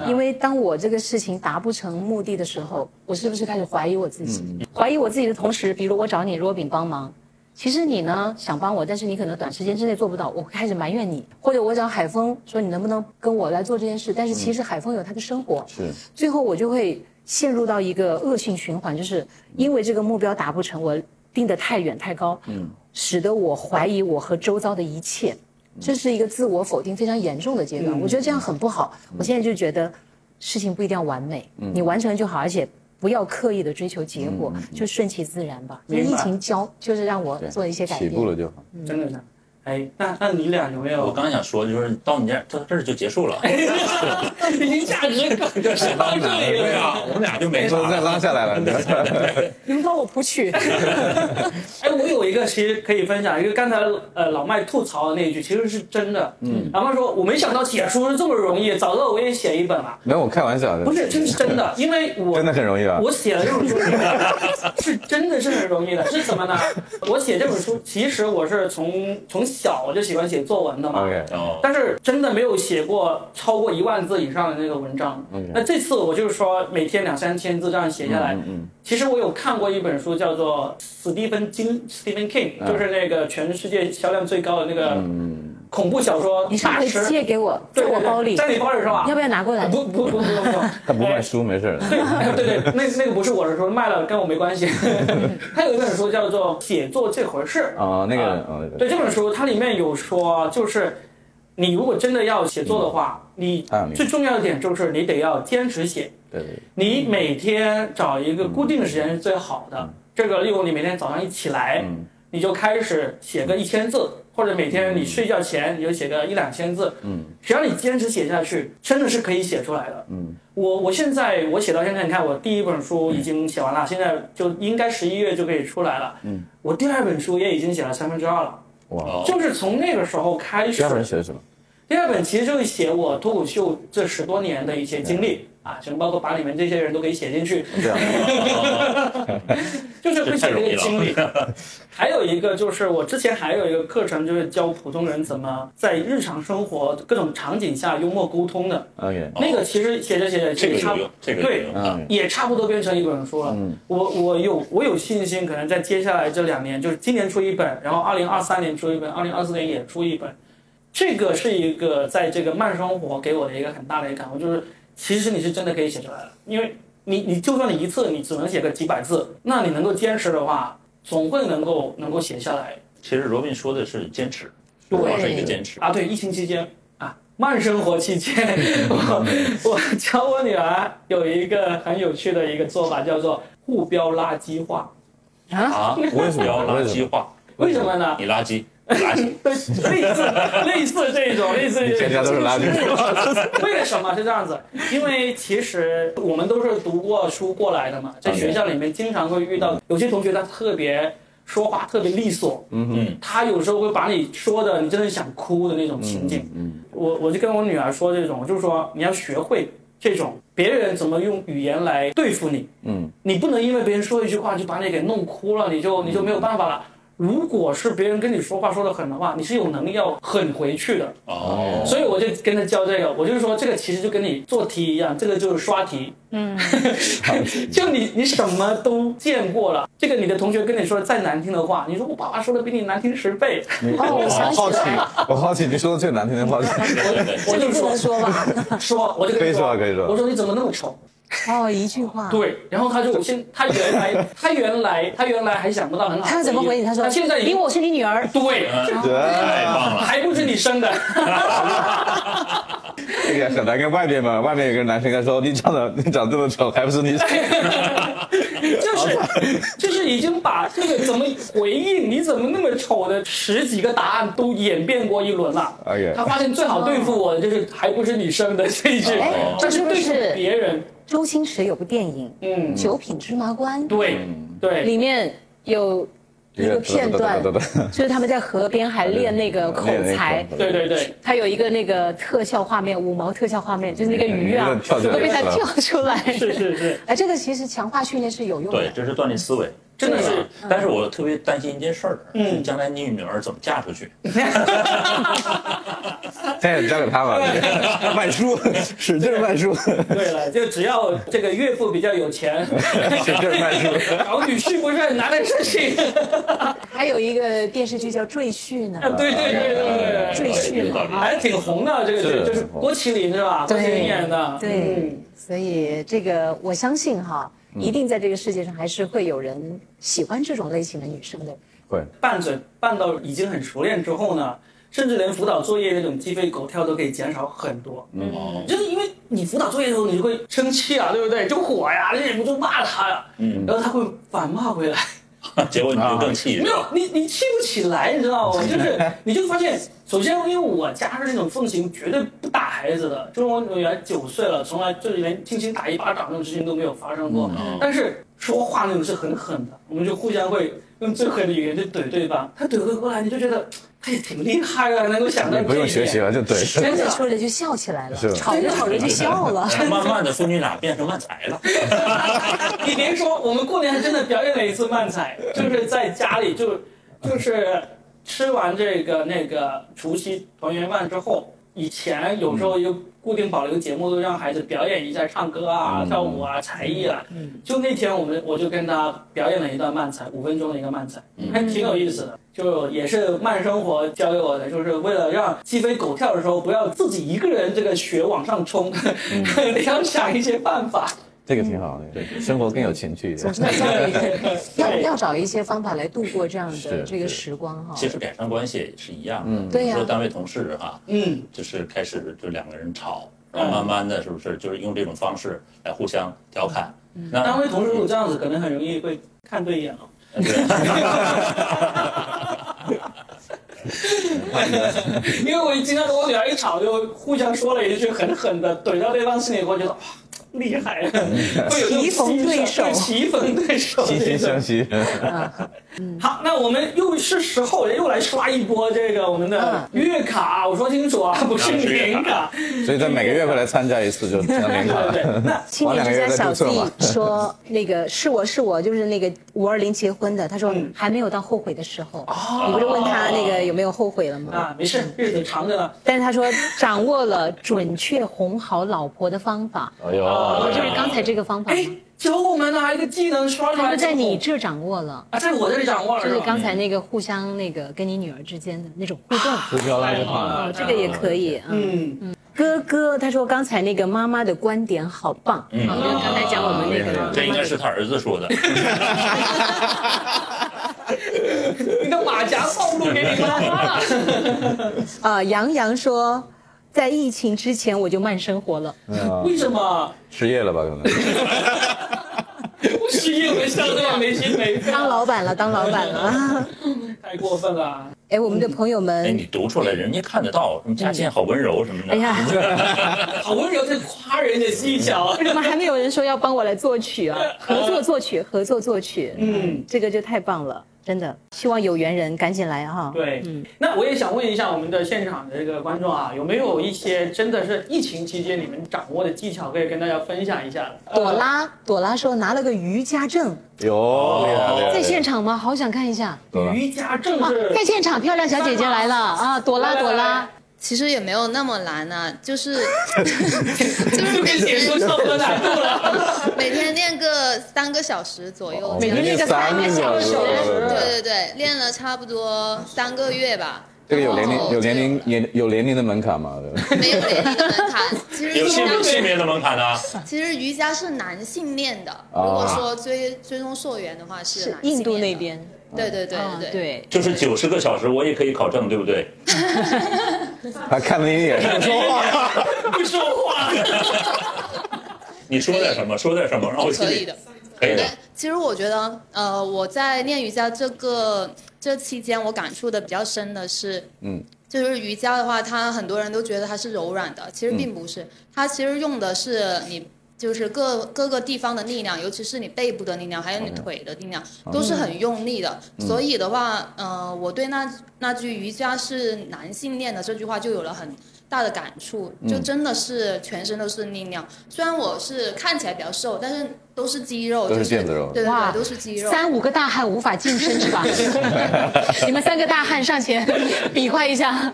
因为当我这个事情达不成目的的时候，我是不是开始怀疑我自己？怀疑我自己的同时，比如我找你 Robin 帮忙。其实你呢想帮我，但是你可能短时间之内做不到，我会开始埋怨你，或者我找海峰说你能不能跟我来做这件事，但是其实海峰有他的生活，是。最后我就会陷入到一个恶性循环，就是因为这个目标达不成，我定得太远太高，嗯，使得我怀疑我和周遭的一切，这是一个自我否定非常严重的阶段。我觉得这样很不好。我现在就觉得事情不一定要完美，你完成就好，而且不要刻意的追求结果，就顺其自然吧。疫情教就是让我做一些改变。起步了就好。真的是。哎，那那你俩有没有？我刚想说，就是到你这儿到这儿就结束了，已经价值更就是到这里了呀。我们俩就没啥说再拉下来了，*laughs* 你们帮我谱曲。哎，我有一个其实可以分享，一个刚才呃老麦吐槽的那一句，其实是真的。嗯，老麦说我没想到写书是这么容易，早知道我也写一本了。没有，我开玩笑的。不是，这是真的，*laughs* 因为我真的很容易吧？我写了这本书是真的是很容易的，是什么呢？我写这本书，其实我是从从小我就喜欢写作文的嘛。但是真的没有写过超过一万字以上的那个文章。那这次我就是说每天两三千字这样写下来。其实我有看过一本书，叫做史蒂芬金 （Stephen King），、嗯就是那个全世界销量最高的那个嗯，恐怖小说你上回。借给我，在我包里，在你包里是吧？要不要拿过来？不不不不不不。他 *laughs* 不卖书没事。对对对，那那个不是我的书，卖了跟我没关系。*laughs* *laughs* 他有一本书叫做《写作这回事》啊，那个对这本书，它里面有说，就是你如果真的要写作的话，你啊最重要的点就是你得要坚持写，对对，你每天找一个固定的时间是最好的。这个，例如你每天早上一起来，嗯你就开始写个一千字，或者每天你睡觉前你就写个一两千字。嗯只要你坚持写下去，真的是可以写出来的。嗯我我现在我写到现在，你看我第一本书已经写完了，现在就应该十一月就可以出来了。嗯，我第二本书也已经写了三分之二了，哇，哦就是从那个时候开始第二。本写的什么？第二本其实就是写我脱口秀这十多年的一些经历啊，其实包括把你们这些人都可以写进去，*laughs* 就是会写这个经历。*laughs* 还有一个就是我之前还有一个课程，就是教普通人怎么在日常生活各种场景下幽默沟通的。OK，那个其实写着写着这个差这个对也差不多变成一本书了。嗯我我有我有信心，可能在接下来这两年，就是今年出一本，然后二零二三年出一本，二零二四年也出一本。这个是一个在这个慢生活给我的一个很大的一个感悟，就是其实你是真的可以写出来的，因为你你就算你一次你只能写个几百字，那你能够坚持的话，总会能够能够写下来。其实罗宾说的是坚持，对主要是一个坚持。啊，对，疫情期间啊，慢生活期间，*laughs* 我 *laughs* 我教我女儿有一个很有趣的一个做法，叫做互标垃圾化。啊，为什么要垃圾化？*laughs* 为什么呢？你垃圾，你垃圾，对，类似类似这种，类似全家都是垃圾。为了什么是这样子？因为其实我们都是读过书过来的嘛，在学校里面经常会遇到有些同学他特别说话特别利索，嗯嗯，他有时候会把你说的你真的想哭的那种情景。嗯我我就跟我女儿说这种，就是说你要学会这种别人怎么用语言来对付你，嗯你不能因为别人说一句话就把你给弄哭了，你就你就没有办法了。如果是别人跟你说话说的狠的话，你是有能力要狠回去的。哦，所以我就跟他教这个，我就是说这个其实就跟你做题一样，这个就是刷题。嗯，*laughs* 就你你什么都见过了，这个你的同学跟你说再难听的话，你说我爸爸说的比你难听十倍，嗯，哦我想起好奇，我好奇你说的最难听的话是，*laughs* 我就说说吧？*laughs* 说，我就跟可以他说可以说我说你怎么那么丑？哦，一句话。对，然后他就先，他原来 *laughs* 他原来他原来还想不到很好，他怎么回你？他说：“他现在已经因为我是你女儿。*laughs* 对，太棒了，还不是你生的。*laughs* 这个也很难跟外面嘛，外面有个男生跟他说你长得你长这么丑，还不是你？就是就是已经把这个怎么回应，你怎么那么丑的十几个答案都演变过一轮了。哎呀他发现最好对付我的就是还不是你生的这一句哎，这是对付别人。周星驰有部电影嗯《九品芝麻官》，对对，里面有一个片段对对对对对，就是他们在河边还练那个口才。对对对，他有一个那个特效画面，五毛特效画面，就是那个鱼啊嗯跳起来会被他跳出来。*laughs* 是是是，哎，这个其实强化训练是有用的。对，这是锻炼思维。真的是但是我特别担心一件事儿，嗯将来你女儿怎么嫁出去？现在交给他吧，*laughs* 卖书，使劲卖书，对了，就只要这个岳父比较有钱，*laughs* 使劲卖书。*laughs* 搞女婿不是很难的事情。还有一个电视剧叫《赘婿》呢。对对对对对，赘婿嘛，还挺红的这个就是郭麒麟是吧？郭麒麟演的。对嗯，所以这个我相信哈，一定在这个世界上还是会有人喜欢这种类型的女生的。会，拌嘴拌到已经很熟练之后呢，甚至连辅导作业那种鸡飞狗跳都可以减少很多。哦，就是因为你辅导作业的时候，你就会生气啊，对不对？就火呀，你忍不住骂他呀，嗯，然后他会反骂回来。*laughs* 结果你就更气没有？你，你气不起来，你知道吗？就是 *laughs* 你就发现，首先因为我家是那种奉行绝对不打孩子的，就是我女儿九岁了，从来就是连轻轻打一巴掌这种事情都没有发生过。嗯但是说话那种是很狠的，我们就互相会用最狠的语言去怼对方。他怼回过来，你就觉得他也挺厉害啊，能够想到你不用这一点学习了，就对。真的。说着就笑起来了，吵着吵着就笑了。*laughs* 慢慢的，父女俩变成慢才了。*laughs* 你别说，我们过年还真的表演了一次慢才，就是在家里就就是吃完这个那个除夕团圆饭之后，以前有时候又固定保留节目，都让孩子表演一下唱歌啊、嗯跳舞啊、才艺啊。就那天我们我就跟他表演了一段慢才，五分钟的一个慢才，还挺有意思的。就也是慢生活教给我的，就是为了让鸡飞狗跳的时候不要自己一个人这个血往上冲，*laughs* 你要想一些办法。这个挺好的，对生活更有情趣 *laughs* 一点。要要找一些方法来度过这样的这个时光哈。其实改善关系也是一样的。嗯对如说单位同事哈，嗯，就是开始就两个人吵，然后慢慢的是不是就是用这种方式来互相调侃？那单位同事如果这样子，可能很容易会看对眼了。*laughs* 因为我经常跟我女儿一吵，就互相说了一句狠狠的怼到对方心里，我觉得哇厉害，棋逢对手。棋逢对手，惺惺相惜，*laughs* 好，那我们又是时候又来刷一波这个我们的月卡，我说清楚啊，不是年卡。所以在每个月会来参加一次，就两年卡。对对对，那青年之家小再注册嘛。D 说，那个是我是我，就是那个五二零结婚的。他说嗯还没有到后悔的时候。你不是问他那个有没有后悔了吗？啊，没事，日子长着呢。但是他说掌握了准确哄好老婆的方法。哎呦，哦，就是刚才这个方法哎吗？，教我们哪一个技能刷出来？他说在你这掌握了。啊，在我这里掌握了，就是刚才那个互相那个跟你女儿之间的那种互动，不漂亮就太好了哦，这个也可以。嗯，嗯，哥哥他说刚才那个妈妈的观点好棒，嗯啊，就是刚才讲我们那个这应该是他儿子说的。*laughs* 你的马甲暴露给你妈妈了。啊，*laughs* 杨洋说。在疫情之前我就慢生活了，嗯为什么？*laughs* 失业了吧？可能。我失业，我像这样没心没肺，当老板了，当老板了。*laughs* 太过分了。哎，我们的朋友们哎，们，你读出来，人家看得到，什么佳倩好温柔什么的。哎呀，*laughs* 好温柔，在夸人的技巧。为什么还没有人说要帮我来作曲啊？*laughs* 合作作曲，合作作曲，嗯，这个就太棒了，真的。希望有缘人赶紧来哈。对，嗯那我也想问一下我们的现场的这个观众啊，有没有一些真的是疫情期间你们掌握的技巧可以跟大家分享一下？朵拉，朵拉说拿了个瑜伽证，有在现场吗？好想看一下。呃瑜伽证啊是，在现场，漂亮小姐姐来了啊！朵拉，来来朵拉，其实也没有那么难啊、就是 *laughs* 就是每天差不多难度了。*laughs* 每天练个三个小时左右，每天练个三个小时对对对，练了差不多三个月吧。这个有年龄有年龄年有年龄的门槛吗？没有年龄的门槛，其实有性别的门槛呢？其实瑜伽是男性练的，啊如果说追追踪溯源的话是是印度。那边。对对对啊对对，就是九十个小时，我也可以考证，对不对？*laughs* 他看了你一眼，不说话。*laughs* 不说话。*laughs* 你说点什么？说点什么，让我心里可以的。可以的。，其实我觉得，呃，我在练瑜伽这个这期间，我感触的比较深的是，嗯，就是瑜伽的话，它很多人都觉得它是柔软的，其实并不是，它其实用的是你。就是各各个地方的力量，尤其是你背部的力量，还有你腿的力量，都是很用力的。所以的话，呃，我对那那句瑜伽是男性练的这句话就有了很大的感触，就真的是全身都是力量。虽然我是看起来比较瘦，但是都是肌肉，都是就是腱子肉对对对，都是肌肉。三五个大汉无法近身是吧？*laughs* 你们三个大汉上前比划一下。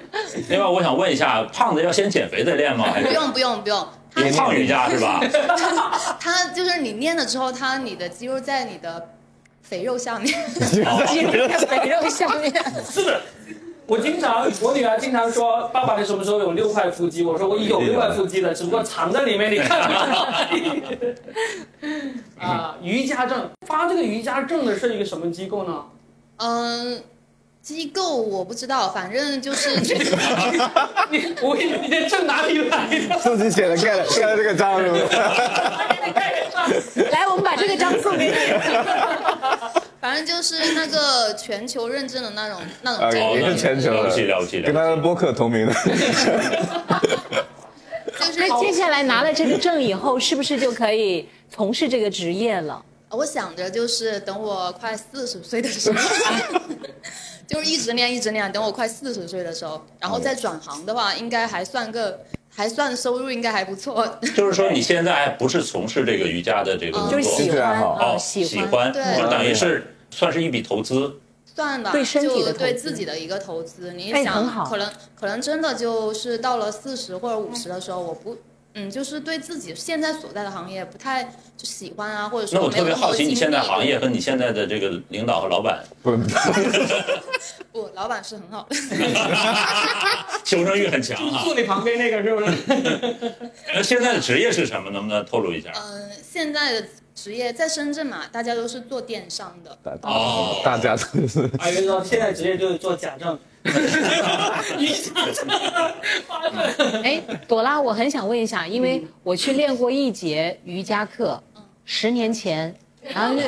另外，我想问一下，胖子要先减肥再练吗？不用不用不用，因为胖瑜伽是吧？*laughs* 它就是你练了之后，它你的肌肉在你的肥肉下面，*laughs* 肌肉在肥肉下面。是的，我经常，我女儿经常说，爸爸你什么时候有六块腹肌？我说我有六块腹肌的，只不过藏在里面，你看不到。*laughs* 啊，瑜伽证发这个瑜伽证的是一个什么机构呢？嗯。机构我不知道，反正就是 *laughs* 你我以为你的证哪里来的？自己写的盖了盖了这个章？*laughs* 来，我们把这个章送给你。反正就是那个全球认证的那种那种啊，证。也是全球的，了解了解了解跟他的播客同名的。就是那接下来拿了这个证以后，是不是就可以从事这个职业了？我想着就是等我快四十岁的时候，*laughs* 就是一直练一直练，等我快四十岁的时候，然后再转行的话，应该还算个还算收入应该还不错。*laughs* 就是说你现在不是从事这个瑜伽的这个工作，就是爱好哦，啊，喜欢。对就等于是算是一笔投资。算吧，对身体的就对自己的一个投资。你哎想，可能可能真的就是到了四十或者五十的时候，我不。嗯，就是对自己现在所在的行业不太就喜欢啊，或者说那我特别好奇，你现在行业和你现在的这个领导和老板，不，*laughs* *laughs* 不，老板是很好的。*laughs* 求生欲很强啊。坐你旁边那个是不是？那现在的职业是什么？能不能透露一下？嗯，现在的职业在深圳嘛，大家都是做电商的。哦大家都是哎，跟你说，现在职业就是做假证。*laughs* 哎，朵拉，我很想问一下，因为我去练过一节瑜伽课，十年前，然后那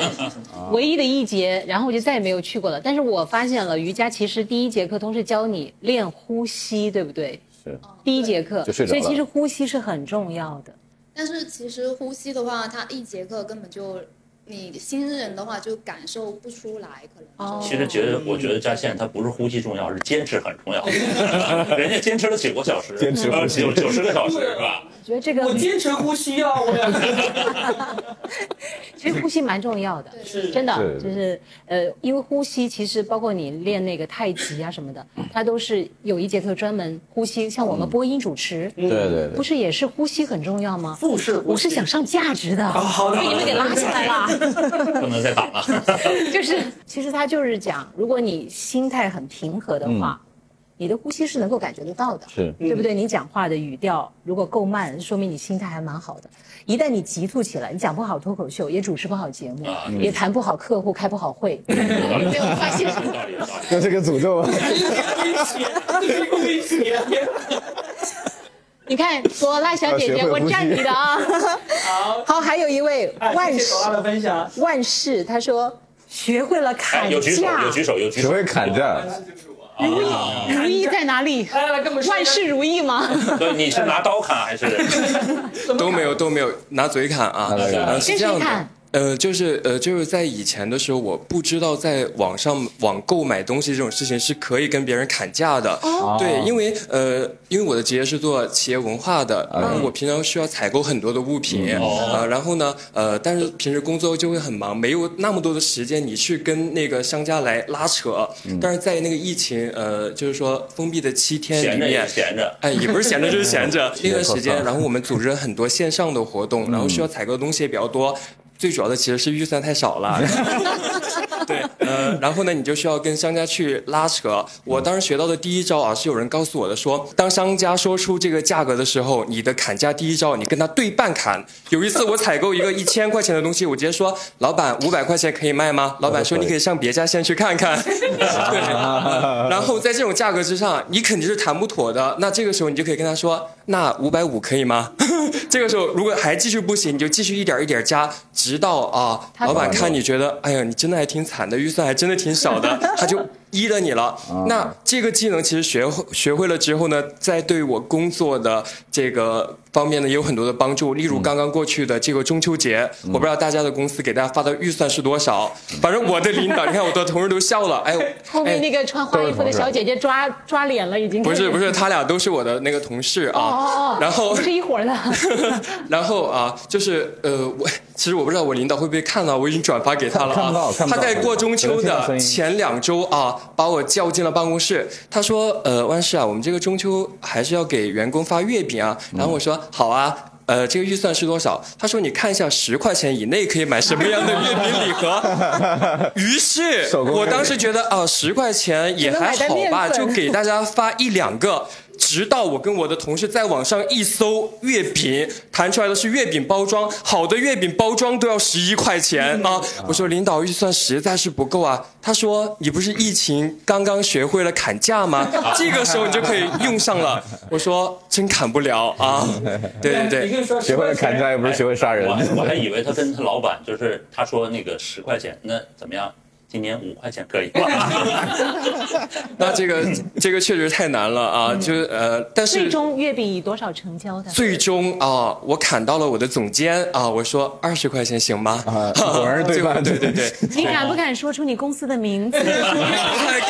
唯一的一节，然后我就再也没有去过了。但是我发现了，瑜伽其实第一节课都是教你练呼吸，对不对？是第一节课，就睡着了所以其实呼吸是很重要的。但是其实呼吸的话，它一节课根本就，你新人的话就感受不出来，可能。哦其实觉得，我觉得扎线他不是呼吸重要，是坚持很重要。*laughs* 人家坚持了九个小时，坚持呼吸九九十个小时是吧？我觉得这个我坚持呼吸啊！我 *laughs* 其实呼吸蛮重要的，是真的就是呃，因为呼吸其实包括你练那个太极啊什么的，它都是有一节课专门呼吸。像我们播音主持，对对对，不是也是呼吸很重要吗？腹式我是想上价值的，好的被你们给拉下来了。*laughs* 不能再打了。*laughs* 就是其实他就是讲，如果你心态很平和的话，你的呼吸是能够感觉得到的，是对不对？你讲话的语调如果够慢，说明你心态还蛮好的。一旦你急促起来，你讲不好脱口秀，也主持不好节目，也谈不好客户，开不好会。对，我发现有道理，有道理。这是个诅咒啊！这是一个威胁。你看，朵拉小姐姐，我要学会呼吸站你的啊。好，好，还有一位哎万事谢谢朵拉的分享。万事，他说学会了哎，砍有举手，价有，举手，有举手。学会砍价，如意如意在哪里？来来来，跟我们说万事如意吗？*laughs* 对，你是拿刀砍还是？*laughs* 都没有都没有拿嘴砍啊，拿嘴砍呃是这样的跟谁砍。呃，就是呃，就是在以前的时候，我不知道在网上网购买东西这种事情是可以跟别人砍价的。对，因为呃，因为我的职业是做企业文化的，然后我平常需要采购很多的物品，呃，然后呢，呃，但是平时工作就会很忙，没有那么多的时间你去跟那个商家来拉扯。但是在那个疫情，呃，就是说封闭的七天里闲着闲着。哎，也不是闲着，就是闲着。那段时间，然后我们组织了很多线上的活动，然后需要采购的东西也比较多。最主要的其实是预算太少了，*laughs* 对，呃，然后呢，你就需要跟商家去拉扯。我当时学到的第一招啊，是有人告诉我的说，当商家说出这个价格的时候，你的砍价第一招，你跟他对半砍。有一次我采购一个一千块钱的东西，我直接说，老板五百块钱可以卖吗？*laughs* 老板说你可以上别家先去看看。*laughs* 对，然后在这种价格之上，你肯定是谈不妥的。那这个时候你就可以跟他说，那五百五可以吗？这个时候如果还继续不行，你就继续一点一点加，直到啊，老板看你觉得，哎呀，你真的还挺惨的，预算还真的挺少的，*laughs* 他就依了你了。那这个技能其实学会学会了之后呢，在对我工作的这个方面呢也有很多的帮助。例如刚刚过去的这个中秋节，我不知道大家的公司给大家发的预算是多少，反正我的领导，你看我的同事都笑了，哎，*laughs* 后面那个穿花衣服的小姐姐抓抓脸了，已经不是不是，他俩都是我的那个同事啊。哦哦，然后 *laughs* 不是一伙儿的。*laughs* 然后啊，就是呃，我其实我不知道我领导会不会看到，我已经转发给他了啊。看不到他在过中秋的前两周啊，把我叫进了办公室。他说：“呃，万事啊，我们这个中秋还是要给员工发月饼啊。”然后我说：“好啊。”呃，这个预算是多少？他说：“你看一下，十块钱以内可以买什么样的月饼礼盒？” *laughs* 于是，我当时觉得啊，十块钱也还好吧，就给大家发一两个。直到我跟我的同事在网上一搜月饼，弹出来的是月饼包装，好的月饼包装都要十一块钱啊！我说领导预算实在是不够啊。他说你不是疫情刚刚学会了砍价吗？这个时候你就可以用上了。我说真砍不了啊！对对对，学会了砍价，又不是学会杀人我。还我还以为他跟他老板就是他说那个十块钱，那怎么样？今年五块钱可以吗？*laughs* 那这个这个确实太难了啊！就呃，但是最终月饼以多少成交的？最终啊，我砍到了我的总监啊，我说二十块钱行吗？啊果然对 *laughs* 吧对对对，你敢不敢说出你公司的名字？*laughs* 不太敢，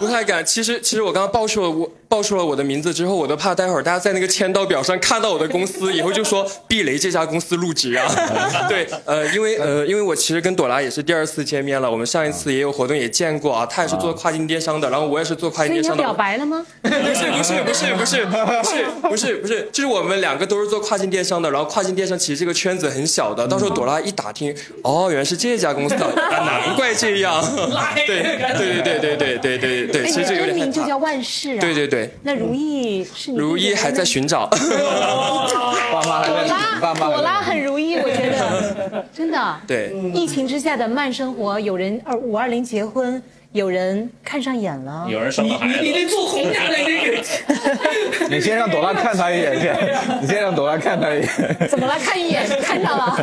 不太敢。其实其实我刚刚报出了我报出了我的名字之后，我都怕待会儿大家在那个签到表上看到我的公司，以后就说 *laughs* 避雷这家公司入职啊。*laughs* 对，呃，因为呃，因为我其实跟朵拉也是第二次见面了，我们上一次也有活动也见过 *laughs* 啊，她也是做跨境电商的，然后我也是做跨境电商的。表白了吗？不是不是不是不是不是不是不是，就是我们两个都是做跨境电商的，然后跨境电商其实这个圈子很小的，到时候朵拉一打听，哦，原来是这家公司的，啊难怪这样。对对对对对对对对对，哎，其实这有点害真名就叫。万事啊。对对对，那如意是你如意还在寻找。*laughs* 爸妈还朵拉，妈朵拉。很如意，我觉得，*laughs* 真的。对，疫情之下的慢生活，有人二五二零结婚，有人看上眼了。有人生了孩子，你得做红娘的那个。*laughs* 你先让朵拉看他一眼，去，*laughs* 你先让朵拉看他一眼。怎么了？看一眼看上了。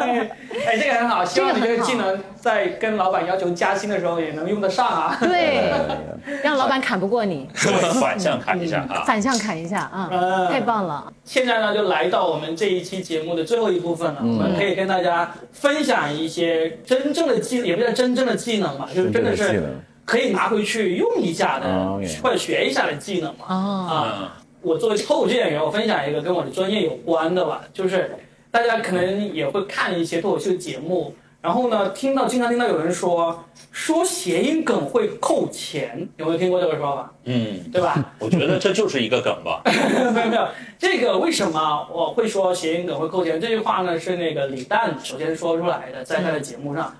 哎，哎这个很好，希望你这这个技能在跟老板要求加薪的时候也能用得上啊。对，*laughs* 让老板砍不过你，反向砍一下啊。反向砍一下啊，嗯太棒了。现在呢，就来到我们这一期节目的最后一部分了。嗯我们可以跟大家分享一些真正的技，也不叫真正的技能吧，就是真的是技能可以拿回去用一下的，或者学一下的技能嘛。哦，啊，嗯，我作为脱口秀演员，我分享一个跟我的专业有关的吧，就是大家可能也会看一些脱口秀节目，然后呢，听到经常听到有人说说谐音梗会扣钱，有没有听过这个说法？嗯，对吧？*laughs* 我觉得这就是一个梗吧。*laughs* 没有没有，这个为什么我会说谐音梗会扣钱？这句话呢是那个李诞首先说出来的，在他的节目上，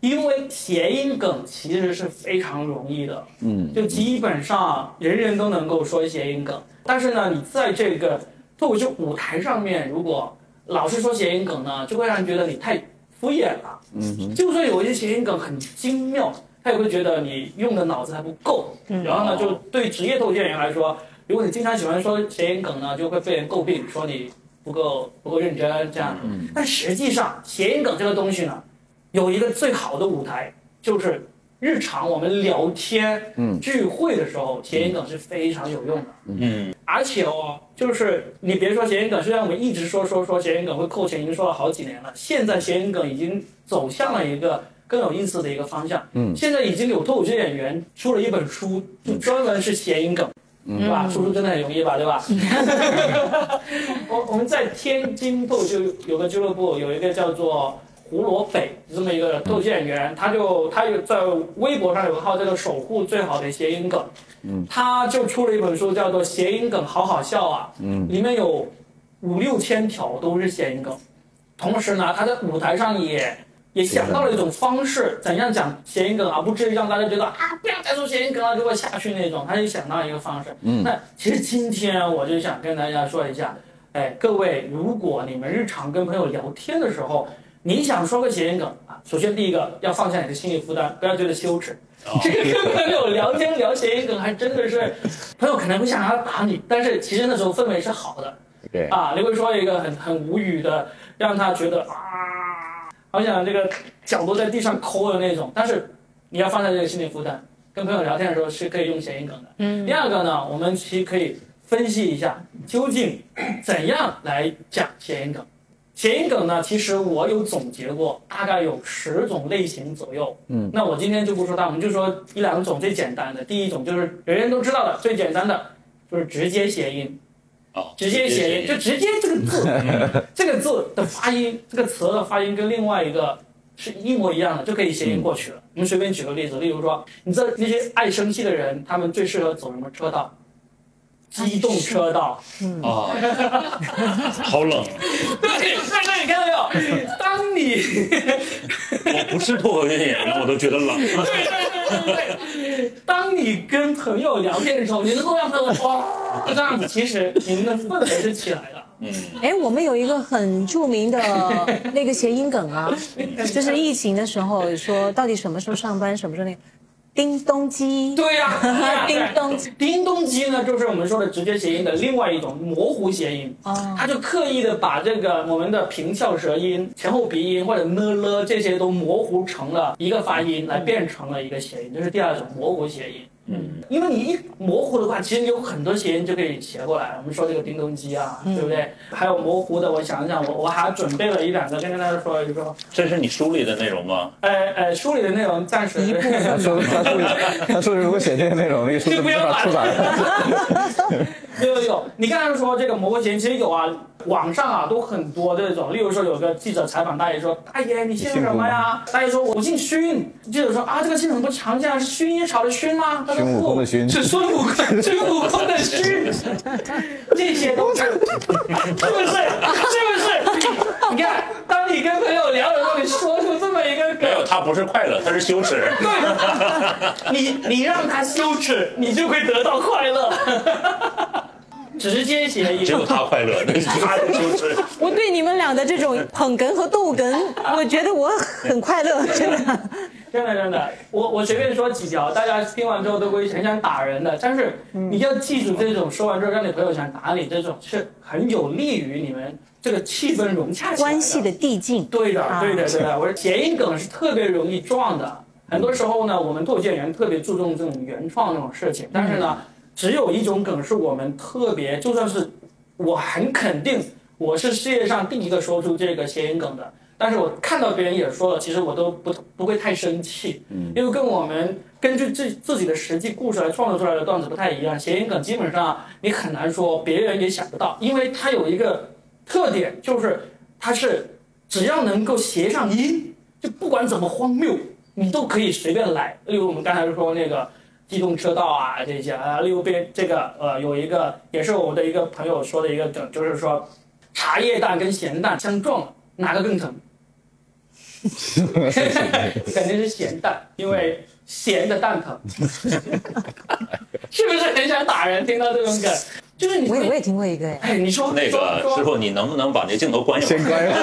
因为谐音梗其实是非常容易的，嗯，就基本上人人都能够说谐音梗，但是呢，你在这个脱口秀舞台上面，如果老是说谐音梗呢，就会让人觉得你太敷衍了。嗯哼，就算有一些谐音梗很精妙，他也会觉得你用的脑子还不够。嗯然后呢，就对职业脱口秀演员来说，如果你经常喜欢说谐音梗呢，就会被人诟病，说你不够不够认真这样。嗯但实际上，谐音梗这个东西呢，有一个最好的舞台，就是日常我们聊天、嗯聚会的时候，谐音梗是非常有用的。嗯，而且哦，就是你别说谐音梗，虽然我们一直说说说谐音梗会扣钱，已经说了好几年了，现在谐音梗已经走向了一个更有意思的一个方向。嗯现在已经有脱口秀演员出了一本书，就专门是谐音梗。对吧？出书真的很容易吧？对吧？*laughs* 我我们在天津脱口秀有个俱乐部，有一个叫做胡萝北这么一个脱口秀演员，他就他有在微博上有个号叫做“守护最好的谐音梗”，嗯，他就出了一本书叫做《谐音梗好好笑啊》，嗯里面有五六千条都是谐音梗，同时呢，他在舞台上也也想到了一种方式，怎样讲谐音梗而不至于让大家觉得啊不要再说谐音梗了，就会下去那种。他就想到一个方式。嗯那其实今天我就想跟大家说一下，哎，各位，如果你们日常跟朋友聊天的时候，你想说个谐音梗啊，首先第一个要放下你的心理负担，不要觉得羞耻。这个跟朋友聊天聊谐音梗，还真的是，朋友可能会想要打你，但是其实那时候氛围是好的。对，啊，你会说一个很很无语的，让他觉得啊，好想这个脚都在地上抠的那种。但是你要放下这个心理负担，跟朋友聊天的时候是可以用谐音梗的。嗯第二个呢，我们其实可以分析一下究竟怎样来讲谐音梗。谐音梗呢，其实我有总结过，大概有十种类型左右。嗯，那我今天就不说它，我们就说一两种最简单的。第一种就是人人都知道的最简单的，就是直接谐音。哦，直接谐音就直接这个字，*laughs* 这个字的发音，这个词的发音跟另外一个是一模一样的，就可以谐音过去了。我们随便举个例子，例如说，你知道那些爱生气的人，他们最适合走什么车道？机动车道。嗯啊，*laughs* 好冷。对帅哥，你看到没有？当你我不是脱口秀演员，我都觉得冷。对对对对对，当你跟朋友聊天的时候，你能够让他们哇这样子，其实你们的氛围是起来的。嗯，哎，我们有一个很著名的那个谐音梗啊，*laughs* 就是疫情的时候说到底什么时候上班，什么时候那个叮咚鸡。对呀、*laughs* 叮咚鸡叮咚鸡呢，就是我们说的直接谐音的另外一种模糊谐音。哦它就刻意的把这个我们的平翘舌音、前后鼻音或者呢了这些都模糊成了一个发音，来变成了一个谐音，这是第二种模糊谐音。嗯，因为你一模糊的话，其实你有很多谐音就可以斜过来。我们说这个叮咚机啊，对不对？还有模糊的，我想想，我我还准备了一两个，跟大家说一说。这是你书里的内容吗？哎哎，书里的内容暂时 *laughs* 他说他说他说如果写这个内容，那个书就没法出版了。有有有，你刚才说这个模糊谐音，其实有啊，网上啊都很多这种。例如说，有个记者采访大爷说：“大爷，你姓什么呀？”大爷说：“我姓勋。”记者说：“啊，这个姓很不常见啊，是薰衣草的薰吗？”他说：*laughs* “孙悟空的不，薰是孙悟空，孙悟空的勋。*laughs* ”这些都是，是不是？是不是？你看，当你跟朋友聊的时候，你说出这么一个梗没，有，他不是快乐，他是羞耻。对，你你让他羞耻，你就会得到快乐。直接谐音，只有他快乐，*laughs* 那是他的羞耻。我对你们俩的这种捧哏和逗哏，我觉得我很快乐，*laughs* 真的。真的真的，我我随便说几条，大家听完之后都会很想打人的。但是你要记住，这种说完之后让你朋友想打你，这种是很有利于你们这个气氛融洽关系的递进。对的，啊对的，对的。我说谐音梗是特别容易撞的，很多时候呢，我们脱口秀演员特别注重这种原创这种事情，但是呢，只有一种梗是我们特别，就算是我很肯定我是世界上第一个说出这个谐音梗的，但是我看到别人也说了，其实我都不不会太生气，嗯因为跟我们根据自自己的实际故事来创作出来的段子不太一样。谐音梗基本上你很难说别人也想不到，因为它有一个特点，就是它是只要能够谐上音，就不管怎么荒谬，你都可以随便来。例如我们刚才说那个机动车道啊这些啊，例如边这个呃有一个也是我的一个朋友说的一个梗，就是说茶叶蛋跟咸蛋相撞了，哪个更疼？*laughs* 肯定是咸蛋，因为咸的蛋疼。*laughs* 是不是很想打人？听到这种梗，就是你我也我也听过一个哎，哎，你说那个师傅，你能不能把这镜头关一会儿？先关上。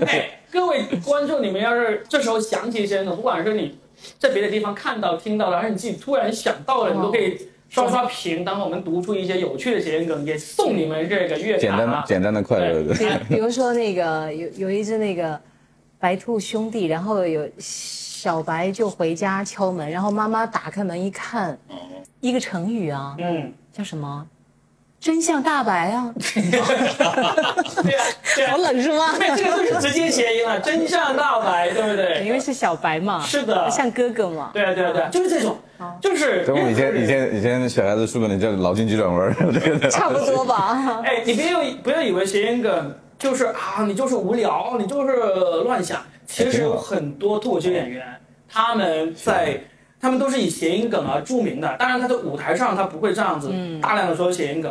*laughs* 哎，各位观众，你们要是这时候想起一些梗，不管是你在别的地方看到、听到的，还是你自己突然想到了，你都可以刷刷屏。当我们读出一些有趣的谐音梗，也送你们这个乐简坛啊。单简单的快乐的。*laughs* 比如说那个有有一只那个白兔兄弟，然后有小白就回家敲门，然后妈妈打开门一看，一个成语啊，嗯，叫什么？真相大白啊！对啊，好，冷是吗？对，这个就是直接谐音了，*laughs* 真相大白，对不对因对？为是小白嘛，是的像哥哥嘛。对啊，对啊，对啊，就是这种，就是跟我们以前以前以前小孩子书本里叫脑筋急转弯儿，*laughs* 这个差不多吧。哎，你别有不要以为谐音梗就是啊，你就是无聊，你就是乱想。其实有很多脱口秀演员，他们在他们都是以谐音梗而著名的。当然，他在舞台上他不会这样子大量的说谐音梗，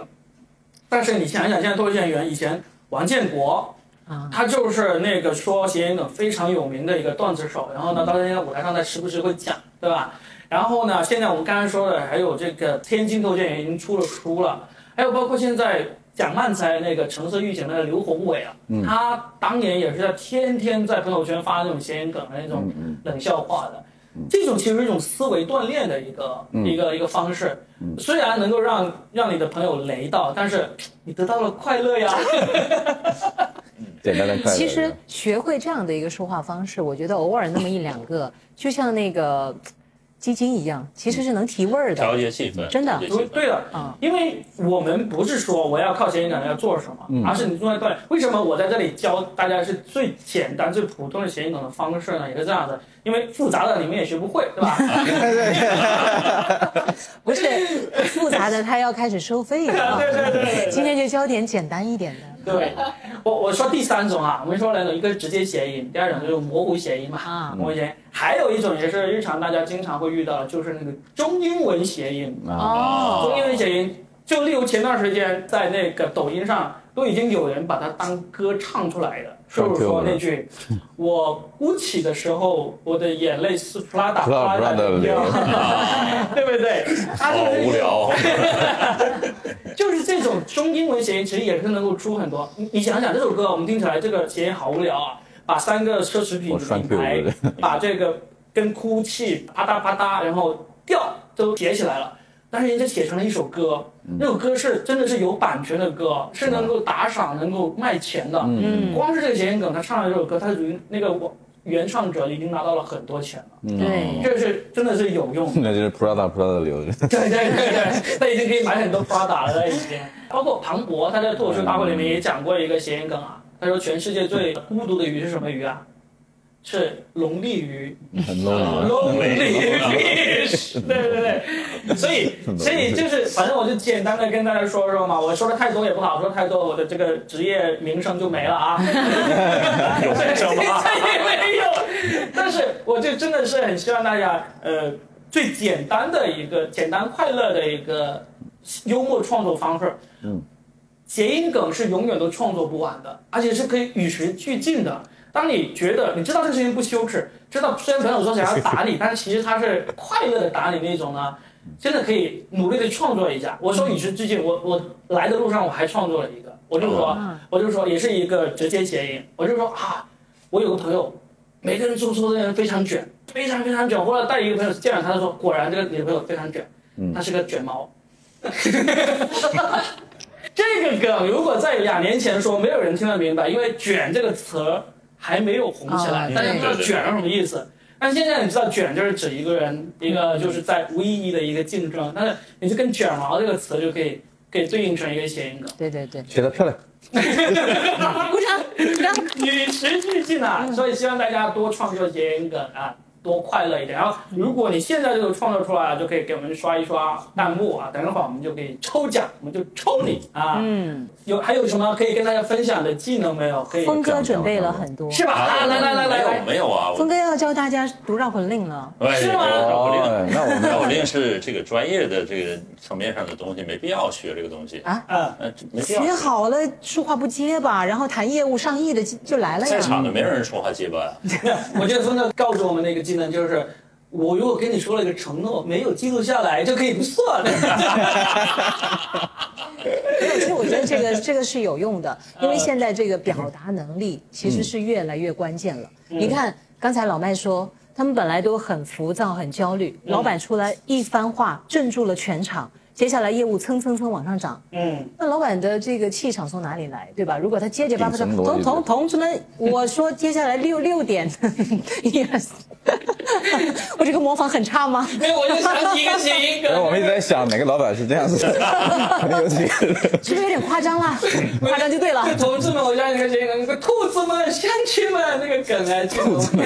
但是你想想，现在脱口秀演员，以前王建国。啊，他就是那个说谐音梗非常有名的一个段子手，然后呢，到现在舞台上他时不时会讲，对吧？然后呢，现在我们刚才说的还有这个天津脱口秀演员已经出了书了，还有包括现在讲漫才那个橙色预警那个刘宏伟啊，他当年也是在天天在朋友圈发那种谐音梗的那种冷笑话的，这种其实是一种思维锻炼的一个、一个一个方式，虽然能够让让你的朋友雷到，但是你得到了快乐呀。*laughs* 简单的快乐。其实学会这样的一个说话方式，我觉得偶尔那么一两个，就像那个鸡精一样，其实是能提味儿的，调节气氛，真的对了，因为我们不是说我要靠谐音梗要做什么，嗯而是你重要锻炼。为什么我在这里教大家是最简单、最普通的谐音梗的方式呢？也是这样的，因为复杂的你们也学不会，对吧？*laughs* 不是复杂的，他要开始收费了 *laughs* 啊。对对对对对今天就教点简单一点的。对，我我说第三种啊，我们说两种，一个是直接谐音，第二种就是模糊谐音嘛，啊模糊谐音。还有一种也是日常大家经常会遇到的，就是那个中英文谐音。哦中英文谐音，就例如前段时间在那个抖音上都已经有人把它当歌唱出来的，就是说那句“我哭泣的时候，我的眼泪是扑啦哒扑啦哒的流”，*laughs* 对不对？它好就是无聊。*laughs* 就是这种中英文谐音，其实也是能够出很多。你你想想，这首歌我们听起来这个谐音好无聊啊！把三个奢侈品品牌，*laughs* 把这个跟哭泣啪嗒啪嗒，然后调都叠起来了。但是人家写成了一首歌，那首歌是真的是有版权的歌，是能够打赏、能够卖钱的。嗯光是这个谐音梗，他唱了这首歌，他属于那个原唱者已经拿到了很多钱了。嗯对，这是真的是有用的。那就是 Prada Prada 流的。*laughs* 对对对对，他已经可以买很多 Prada 了，他已经。包括庞博，他在脱口秀大会里面也讲过一个谐音梗啊，他说全世界最孤独的鱼是什么鱼啊？是龙利鱼。很 low 龙利鱼，*laughs* 对对对，所以所以就是，反正我就简单的跟大家说说嘛，我说的太多也不好，说太多我的这个职业名声就没了啊。*laughs* 有名声吗？*laughs* 也没有，但是我就真的是很希望大家，呃，最简单的一个简单快乐的一个幽默创作方式。嗯，谐音梗是永远都创作不完的，而且是可以与时俱进的。当你觉得你知道这个事情不羞耻，知道虽然朋友说想要 *laughs* 打你，但是其实他是快乐的打你那种呢，真的可以努力的创作一下。我说你是最近，我我来的路上我还创作了一个，我就说我就说也是一个直接谐音，我就说啊，我有个朋友，每个人都说这个人非常卷，非常非常卷。后来带一个朋友见了他，他说果然这个女朋友非常卷，他是个卷毛。*laughs* 这个梗如果在两年前说，没有人听得明白，因为“卷”这个词儿还没有红起来，哦大家不知道卷是什么意思。但现在你知道，卷就是指一个人，一个就是在无意义的一个竞争，但是你就跟“卷毛”这个词就可以可以对应成一个谐音梗。对对对，写的漂亮。鼓 *laughs* 掌鼓掌。*laughs* 与时俱进啊，所以希望大家多创作谐音梗啊，多快乐一点。然后，如果你现在就创作出来了，就可以给我们刷一刷弹幕啊，等一会儿我们就可以抽奖，我们就抽你啊。嗯，有还有什么可以跟大家分享的技能没有？可以峰哥准备了很多，是吧？啊，来来来来没有，没有啊，峰哥要教大家读绕口令了。哎是吗绕口令哦，那我们绕口令是这个专业的这个层面上的东西，没必要学这个东西啊嗯，呃，没必要学。好了，说话不结巴，然后谈业务上亿的就就来了呀在。场的没有人说话结巴呀，*laughs* 我觉得峰哥告诉我们那个技能就是。我如果跟你说了一个承诺，没有记录下来，就可以不算 *laughs* 了。其实我觉得这个这个是有用的，因为现在这个表达能力其实是越来越关键了。你看刚才老麦说，他们本来都很浮躁、很焦虑，老板出来一番话镇住了全场，接下来业务蹭蹭蹭往上涨。嗯，那老板的这个气场从哪里来，对吧？如果他结结巴巴说，同同同志们，我说接下来六六点，一二三，我这个模仿很差吗？没有，我就想起一个谐音梗。然后我们一直在想哪个老板是这样子的。*laughs* 是不是有点夸张啦？夸张就对了。同志们，我想起一个谐音梗，那个兔子们、乡亲们那个梗来，兔子们、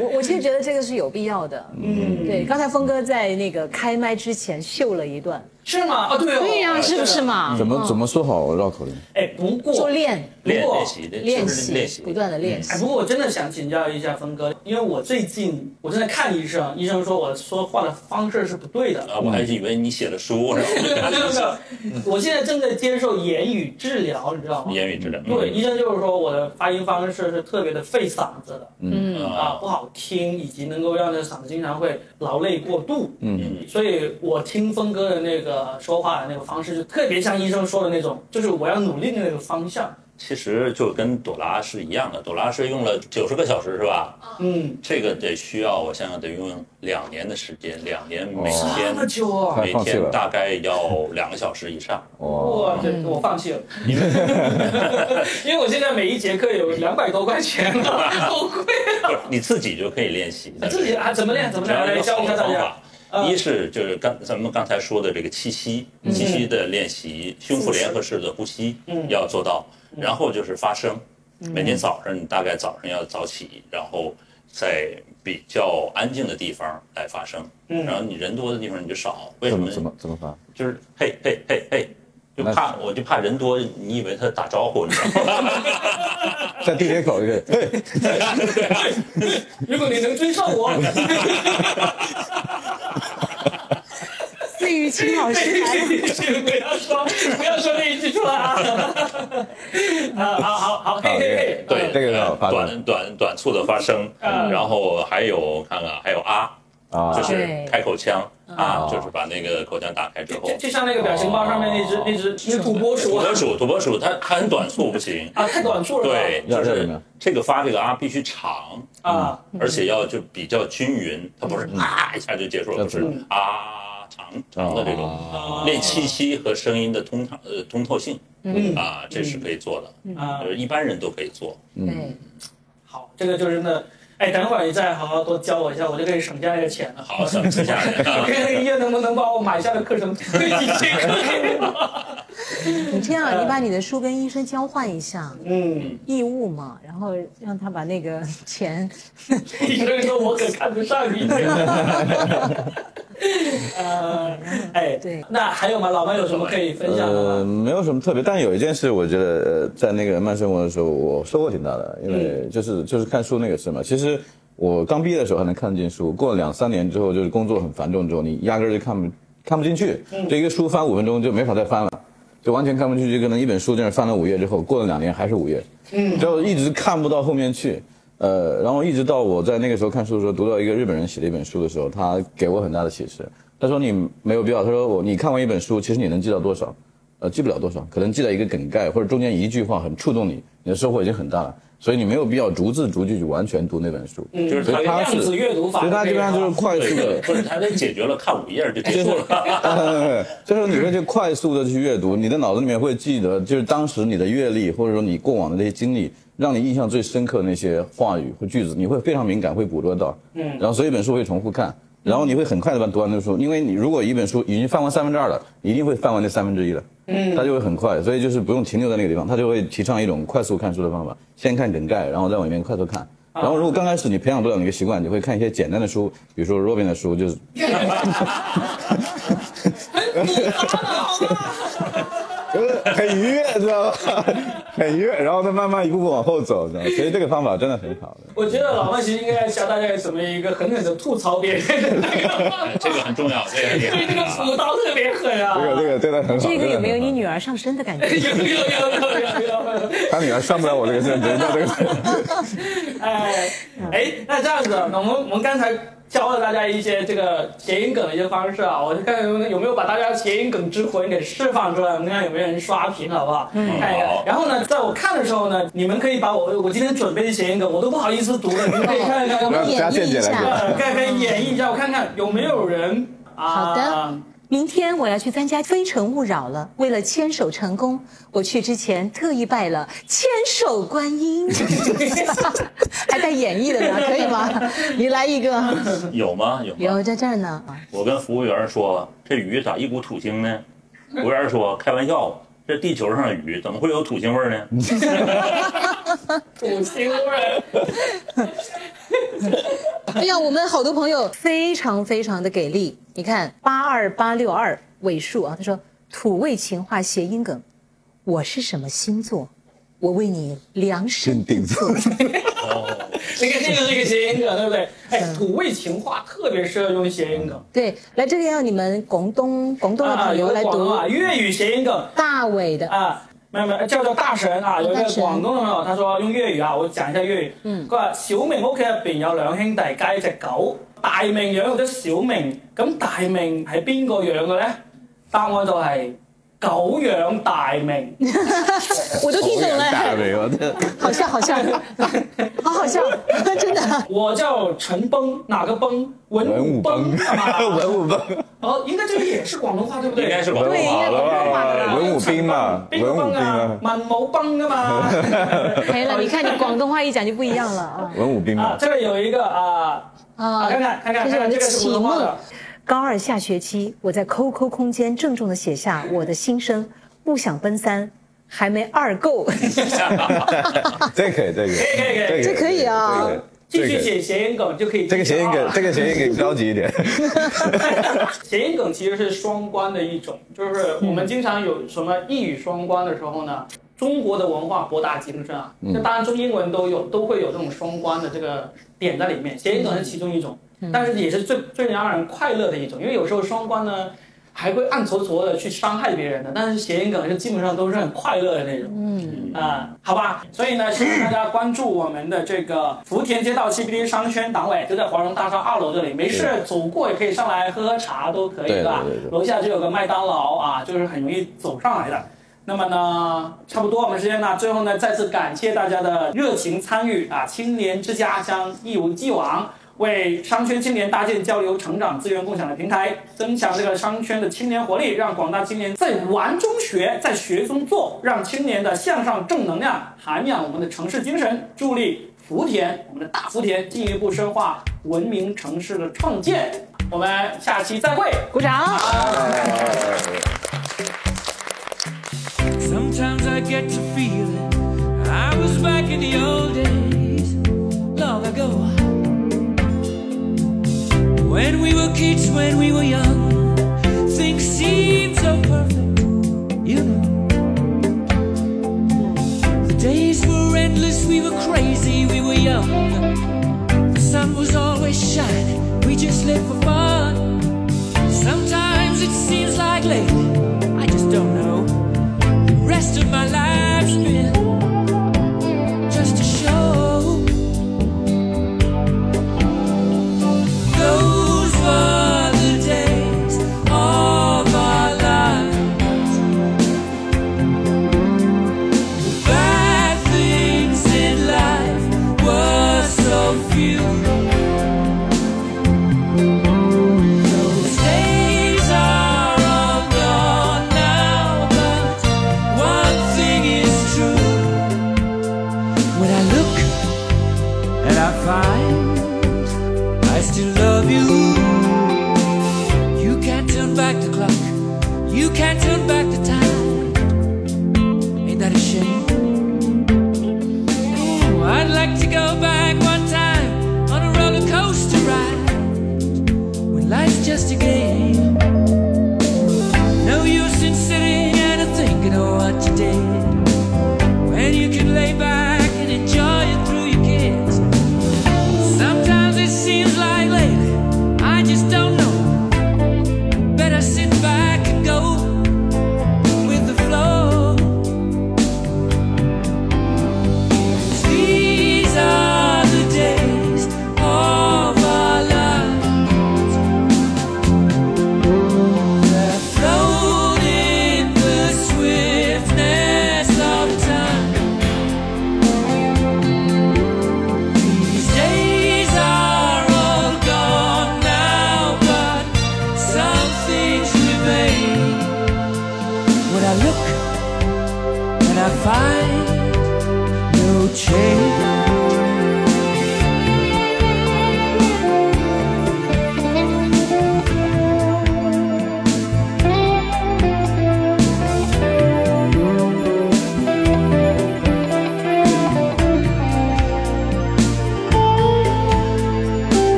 我我其实觉得这个是有必要的。嗯，对，刚才峰哥在那个开麦之前秀了一段，是吗？啊，对哦，对呀、是不是？嘛？怎么怎么说好绕口令？哎，不过就练练不过练习练习练习不断的练习哎，。不过我真的想请教一下峰哥，因为我最近我正在看医生，医生说我说话的方式是不对的。啊，我还以为你写的书，然没有没有没有后，我现在正在接受言语治疗，你知道吗？言语治疗。对，医生就是说我的发音方式是特别的费嗓子的，嗯啊，不好听，以及能够让这嗓子经常会劳累过度。嗯，所以我听峰哥的那个说话的那个方式，就特别像医生说的那种，就是我要努力的那个方向。其实就跟朵拉是一样的，朵拉是用了九十个小时是吧？嗯，这个得需要我想想得用两年的时间，两年每天每天大概要两个小时以上。哇，这我放弃了，*laughs* 因为我现在每一节课有两百多块钱了，好贵不是你自己就可以练习，啊！自己啊，怎么练？怎么练？来教一下大家。一是就是刚咱们刚才说的这个气息，气息的练习，胸腹联合式的呼吸要做到，然后就是发声。每天早上你大概早上要早起，然后在比较安静的地方来发声，然后你人多的地方你就少。为什么？怎么怎么发？就是嘿嘿嘿嘿，就怕我就怕人多，你以为他打招呼，你知道吗？*laughs* 在地铁口一个，嘿，*laughs* 如果你能追上我。*laughs* 李玉清老师来了，不要说，不要说那一句出来啊！啊，好好好，嘿嘿嘿，对，这个短短短促的发声，然后还有看看还有啊啊，就是开口腔啊，就是把那个口腔打开之后，就像那个表情包上面那只那只那土拨鼠，土拨鼠，土拨鼠，它它很短促不行。啊，太短促了，对，就是这个发这个啊必须长啊，而且要就比较均匀，它不是啊一下就结束了，不是啊。长长的这种练气息和声音的通畅呃通透性，嗯。啊，这是可以做的。啊，就是一般人都可以做。嗯，好，这个就是那，哎，等会儿你再好好多教我一下，我就可以省下这个钱了。好，省下来。我 *laughs* 看那个医院能不能帮我买下的课程退几节课？*laughs* *laughs* 你这样，你把你的书跟医生交换一下，嗯，义务嘛，然后让他把那个钱。医生说：“我可看不上你。” *laughs* 呃，哎，对，那还有吗？老麦有什么可以分享的呃，没有什么特别，但有一件事，我觉得在那个慢生活的时候，我收获挺大的，因为就是就是看书那个事嘛。其实我刚毕业的时候还能看得进书，过了两三年之后，就是工作很繁重之后，你压根儿就看不看不进去。这一个书翻五分钟就没法再翻了，就完全看不进去。就可能一本书在那翻了五页之后，过了两年还是五页，嗯，就一直看不到后面去。呃，然后一直到我在那个时候看书的时候，读到一个日本人写的一本书的时候，他给我很大的启示。他说你没有必要，他说我你看完一本书，其实你能记到多少？呃，记不了多少，可能记到一个梗概或者中间一句话很触动你，你的收获已经很大了。所以你没有必要逐字逐句去完全读那本书。嗯，就是他量子阅读法，所以他基本上就是快速的，不是他得解决了看五页就结束了。*laughs* 所以说你会去快速的去阅读，你的脑子里面会记得，就是当时你的阅历或者说你过往的那些经历。让你印象最深刻的那些话语和句子，你会非常敏感，会捕捉到。嗯，然后所以一本书会重复看，然后你会很快的把读完那本书，因为你如果一本书已经翻完三分之二了，一定会翻完那三分之一了。嗯，它就会很快，所以就是不用停留在那个地方，他就会提倡一种快速看书的方法，先看梗概，然后再往里面快速看。然后如果刚开始你培养不了那个习惯，你会看一些简单的书，比如说 Robin 的书，就是。很愉悦，知道吧？很愉悦，然后再慢慢一步步往后走，知道吗？所以这个方法真的很好的。我觉得老麦其实应该教大家怎么一个狠狠的吐槽别人的这个，这个很重要，这个对这个斧刀特别狠啊。这个这个真的很好。这个有没有你女儿上身的感觉？有有有有有有。他女儿上不了我这个身，知道这个。*laughs* 哎哎，那这样子，那我们我们刚才。教了大家一些这个谐音梗的一些方式啊，我就看有有没有把大家谐音梗之魂给释放出来，我们看有没有人刷屏，好不好？嗯，看一下。然后呢，在我看的时候呢，你们可以把我我今天准备的谐音梗，我都不好意思读了，*laughs* 你们可以看一看，有没有演绎一下，看看演绎一下，我看看有没有人。好的。明天我要去参加《非诚勿扰》了。为了牵手成功，我去之前特意拜了千手观音，*laughs* 还带演绎的呢，可以吗？你来一个。有吗？有。有在这儿呢。我跟服务员说：“这鱼咋一股土腥呢？”服务员说：“开玩笑，这地球上的鱼怎么会有土腥味呢？” *laughs* 土腥味。*laughs* 哎呀，我们好多朋友非常非常的给力。你看八二八六二尾数啊，他说土味情话谐音梗，我是什么星座？我为你量身定做。哦，*laughs* 你看这个是一个谐音梗，对不对？哎，土味情话特别适合用谐音梗。对，来这个要你们广东广东的朋友来读啊，粤语谐音梗，大伟的啊。没有没有，叫做大神啊！有一个廣東嘅朋友，他說用粵語啊，我講一下粵語。嗯。佢話小明屋企入邊有兩兄弟加一隻狗，大明養咗小明，咁大明係邊個養嘅咧？答案就係久仰大名，*laughs* 我都听懂了，大名，我的好笑好笑，好 *laughs* 好笑，*laughs* 真的。我叫陈崩，哪个崩？文文武武崩文武崩，哦，应该这个也是广东话，对不对？应该是广东对，应该广东话的。文武兵嘛，兵文武兵崩啊啊，，文武崩啊嘛。没了，你看你广东话一讲就不一样了啊文武兵嘛，，啊这个有一个啊啊，啊！看看看看这是我的这个是启梦普通话的。。高二下学期，我在 QQ 空间郑重的写下我的心声，不想奔三，还没二够。*laughs* 这可以，这个可以可以可以这可以啊继续写谐音梗就可以。这个谐音梗，这个谐音梗高级一点。*laughs* 谐音梗其实是双关的一种，就是我们经常有什么一语双关的时候呢，中国的文化博大精深啊，那当然中英文都有，都会有这种双关的这个点在里面。谐音梗是其中一种，但是也是最最让人快乐的一种，因为有时候双关呢。还会暗搓搓的去伤害别人的，但是谐音梗是基本上都是很快乐的那种。嗯啊、好吧，所以呢，希望大家关注我们的这个福田街道 CBD 商圈党委，就在华容大厦二楼这里，没事走过也可以上来喝喝茶都可以，对吧楼下就有个麦当劳啊，就是很容易走上来的。那么呢，差不多我们时间呢，最后呢，再次感谢大家的热情参与啊！青年之家将一如既往为商圈青年搭建交流、成长、资源共享的平台，增强这个商圈的青年活力，让广大青年在玩中学，在学中做，让青年的向上正能量涵养我们的城市精神，助力福田我们的大福田进一步深化文明城市的创建。我们下期再会，鼓掌。Sometimes I get to feeling I was back in the old days, long ago. When we were kids, when we were young, things seemed so perfect, you know. The days were endless, we were crazy, we were young. The sun was always shining, we just lived for fun. Sometimes it seems like lately, I just don't know The rest of my life's been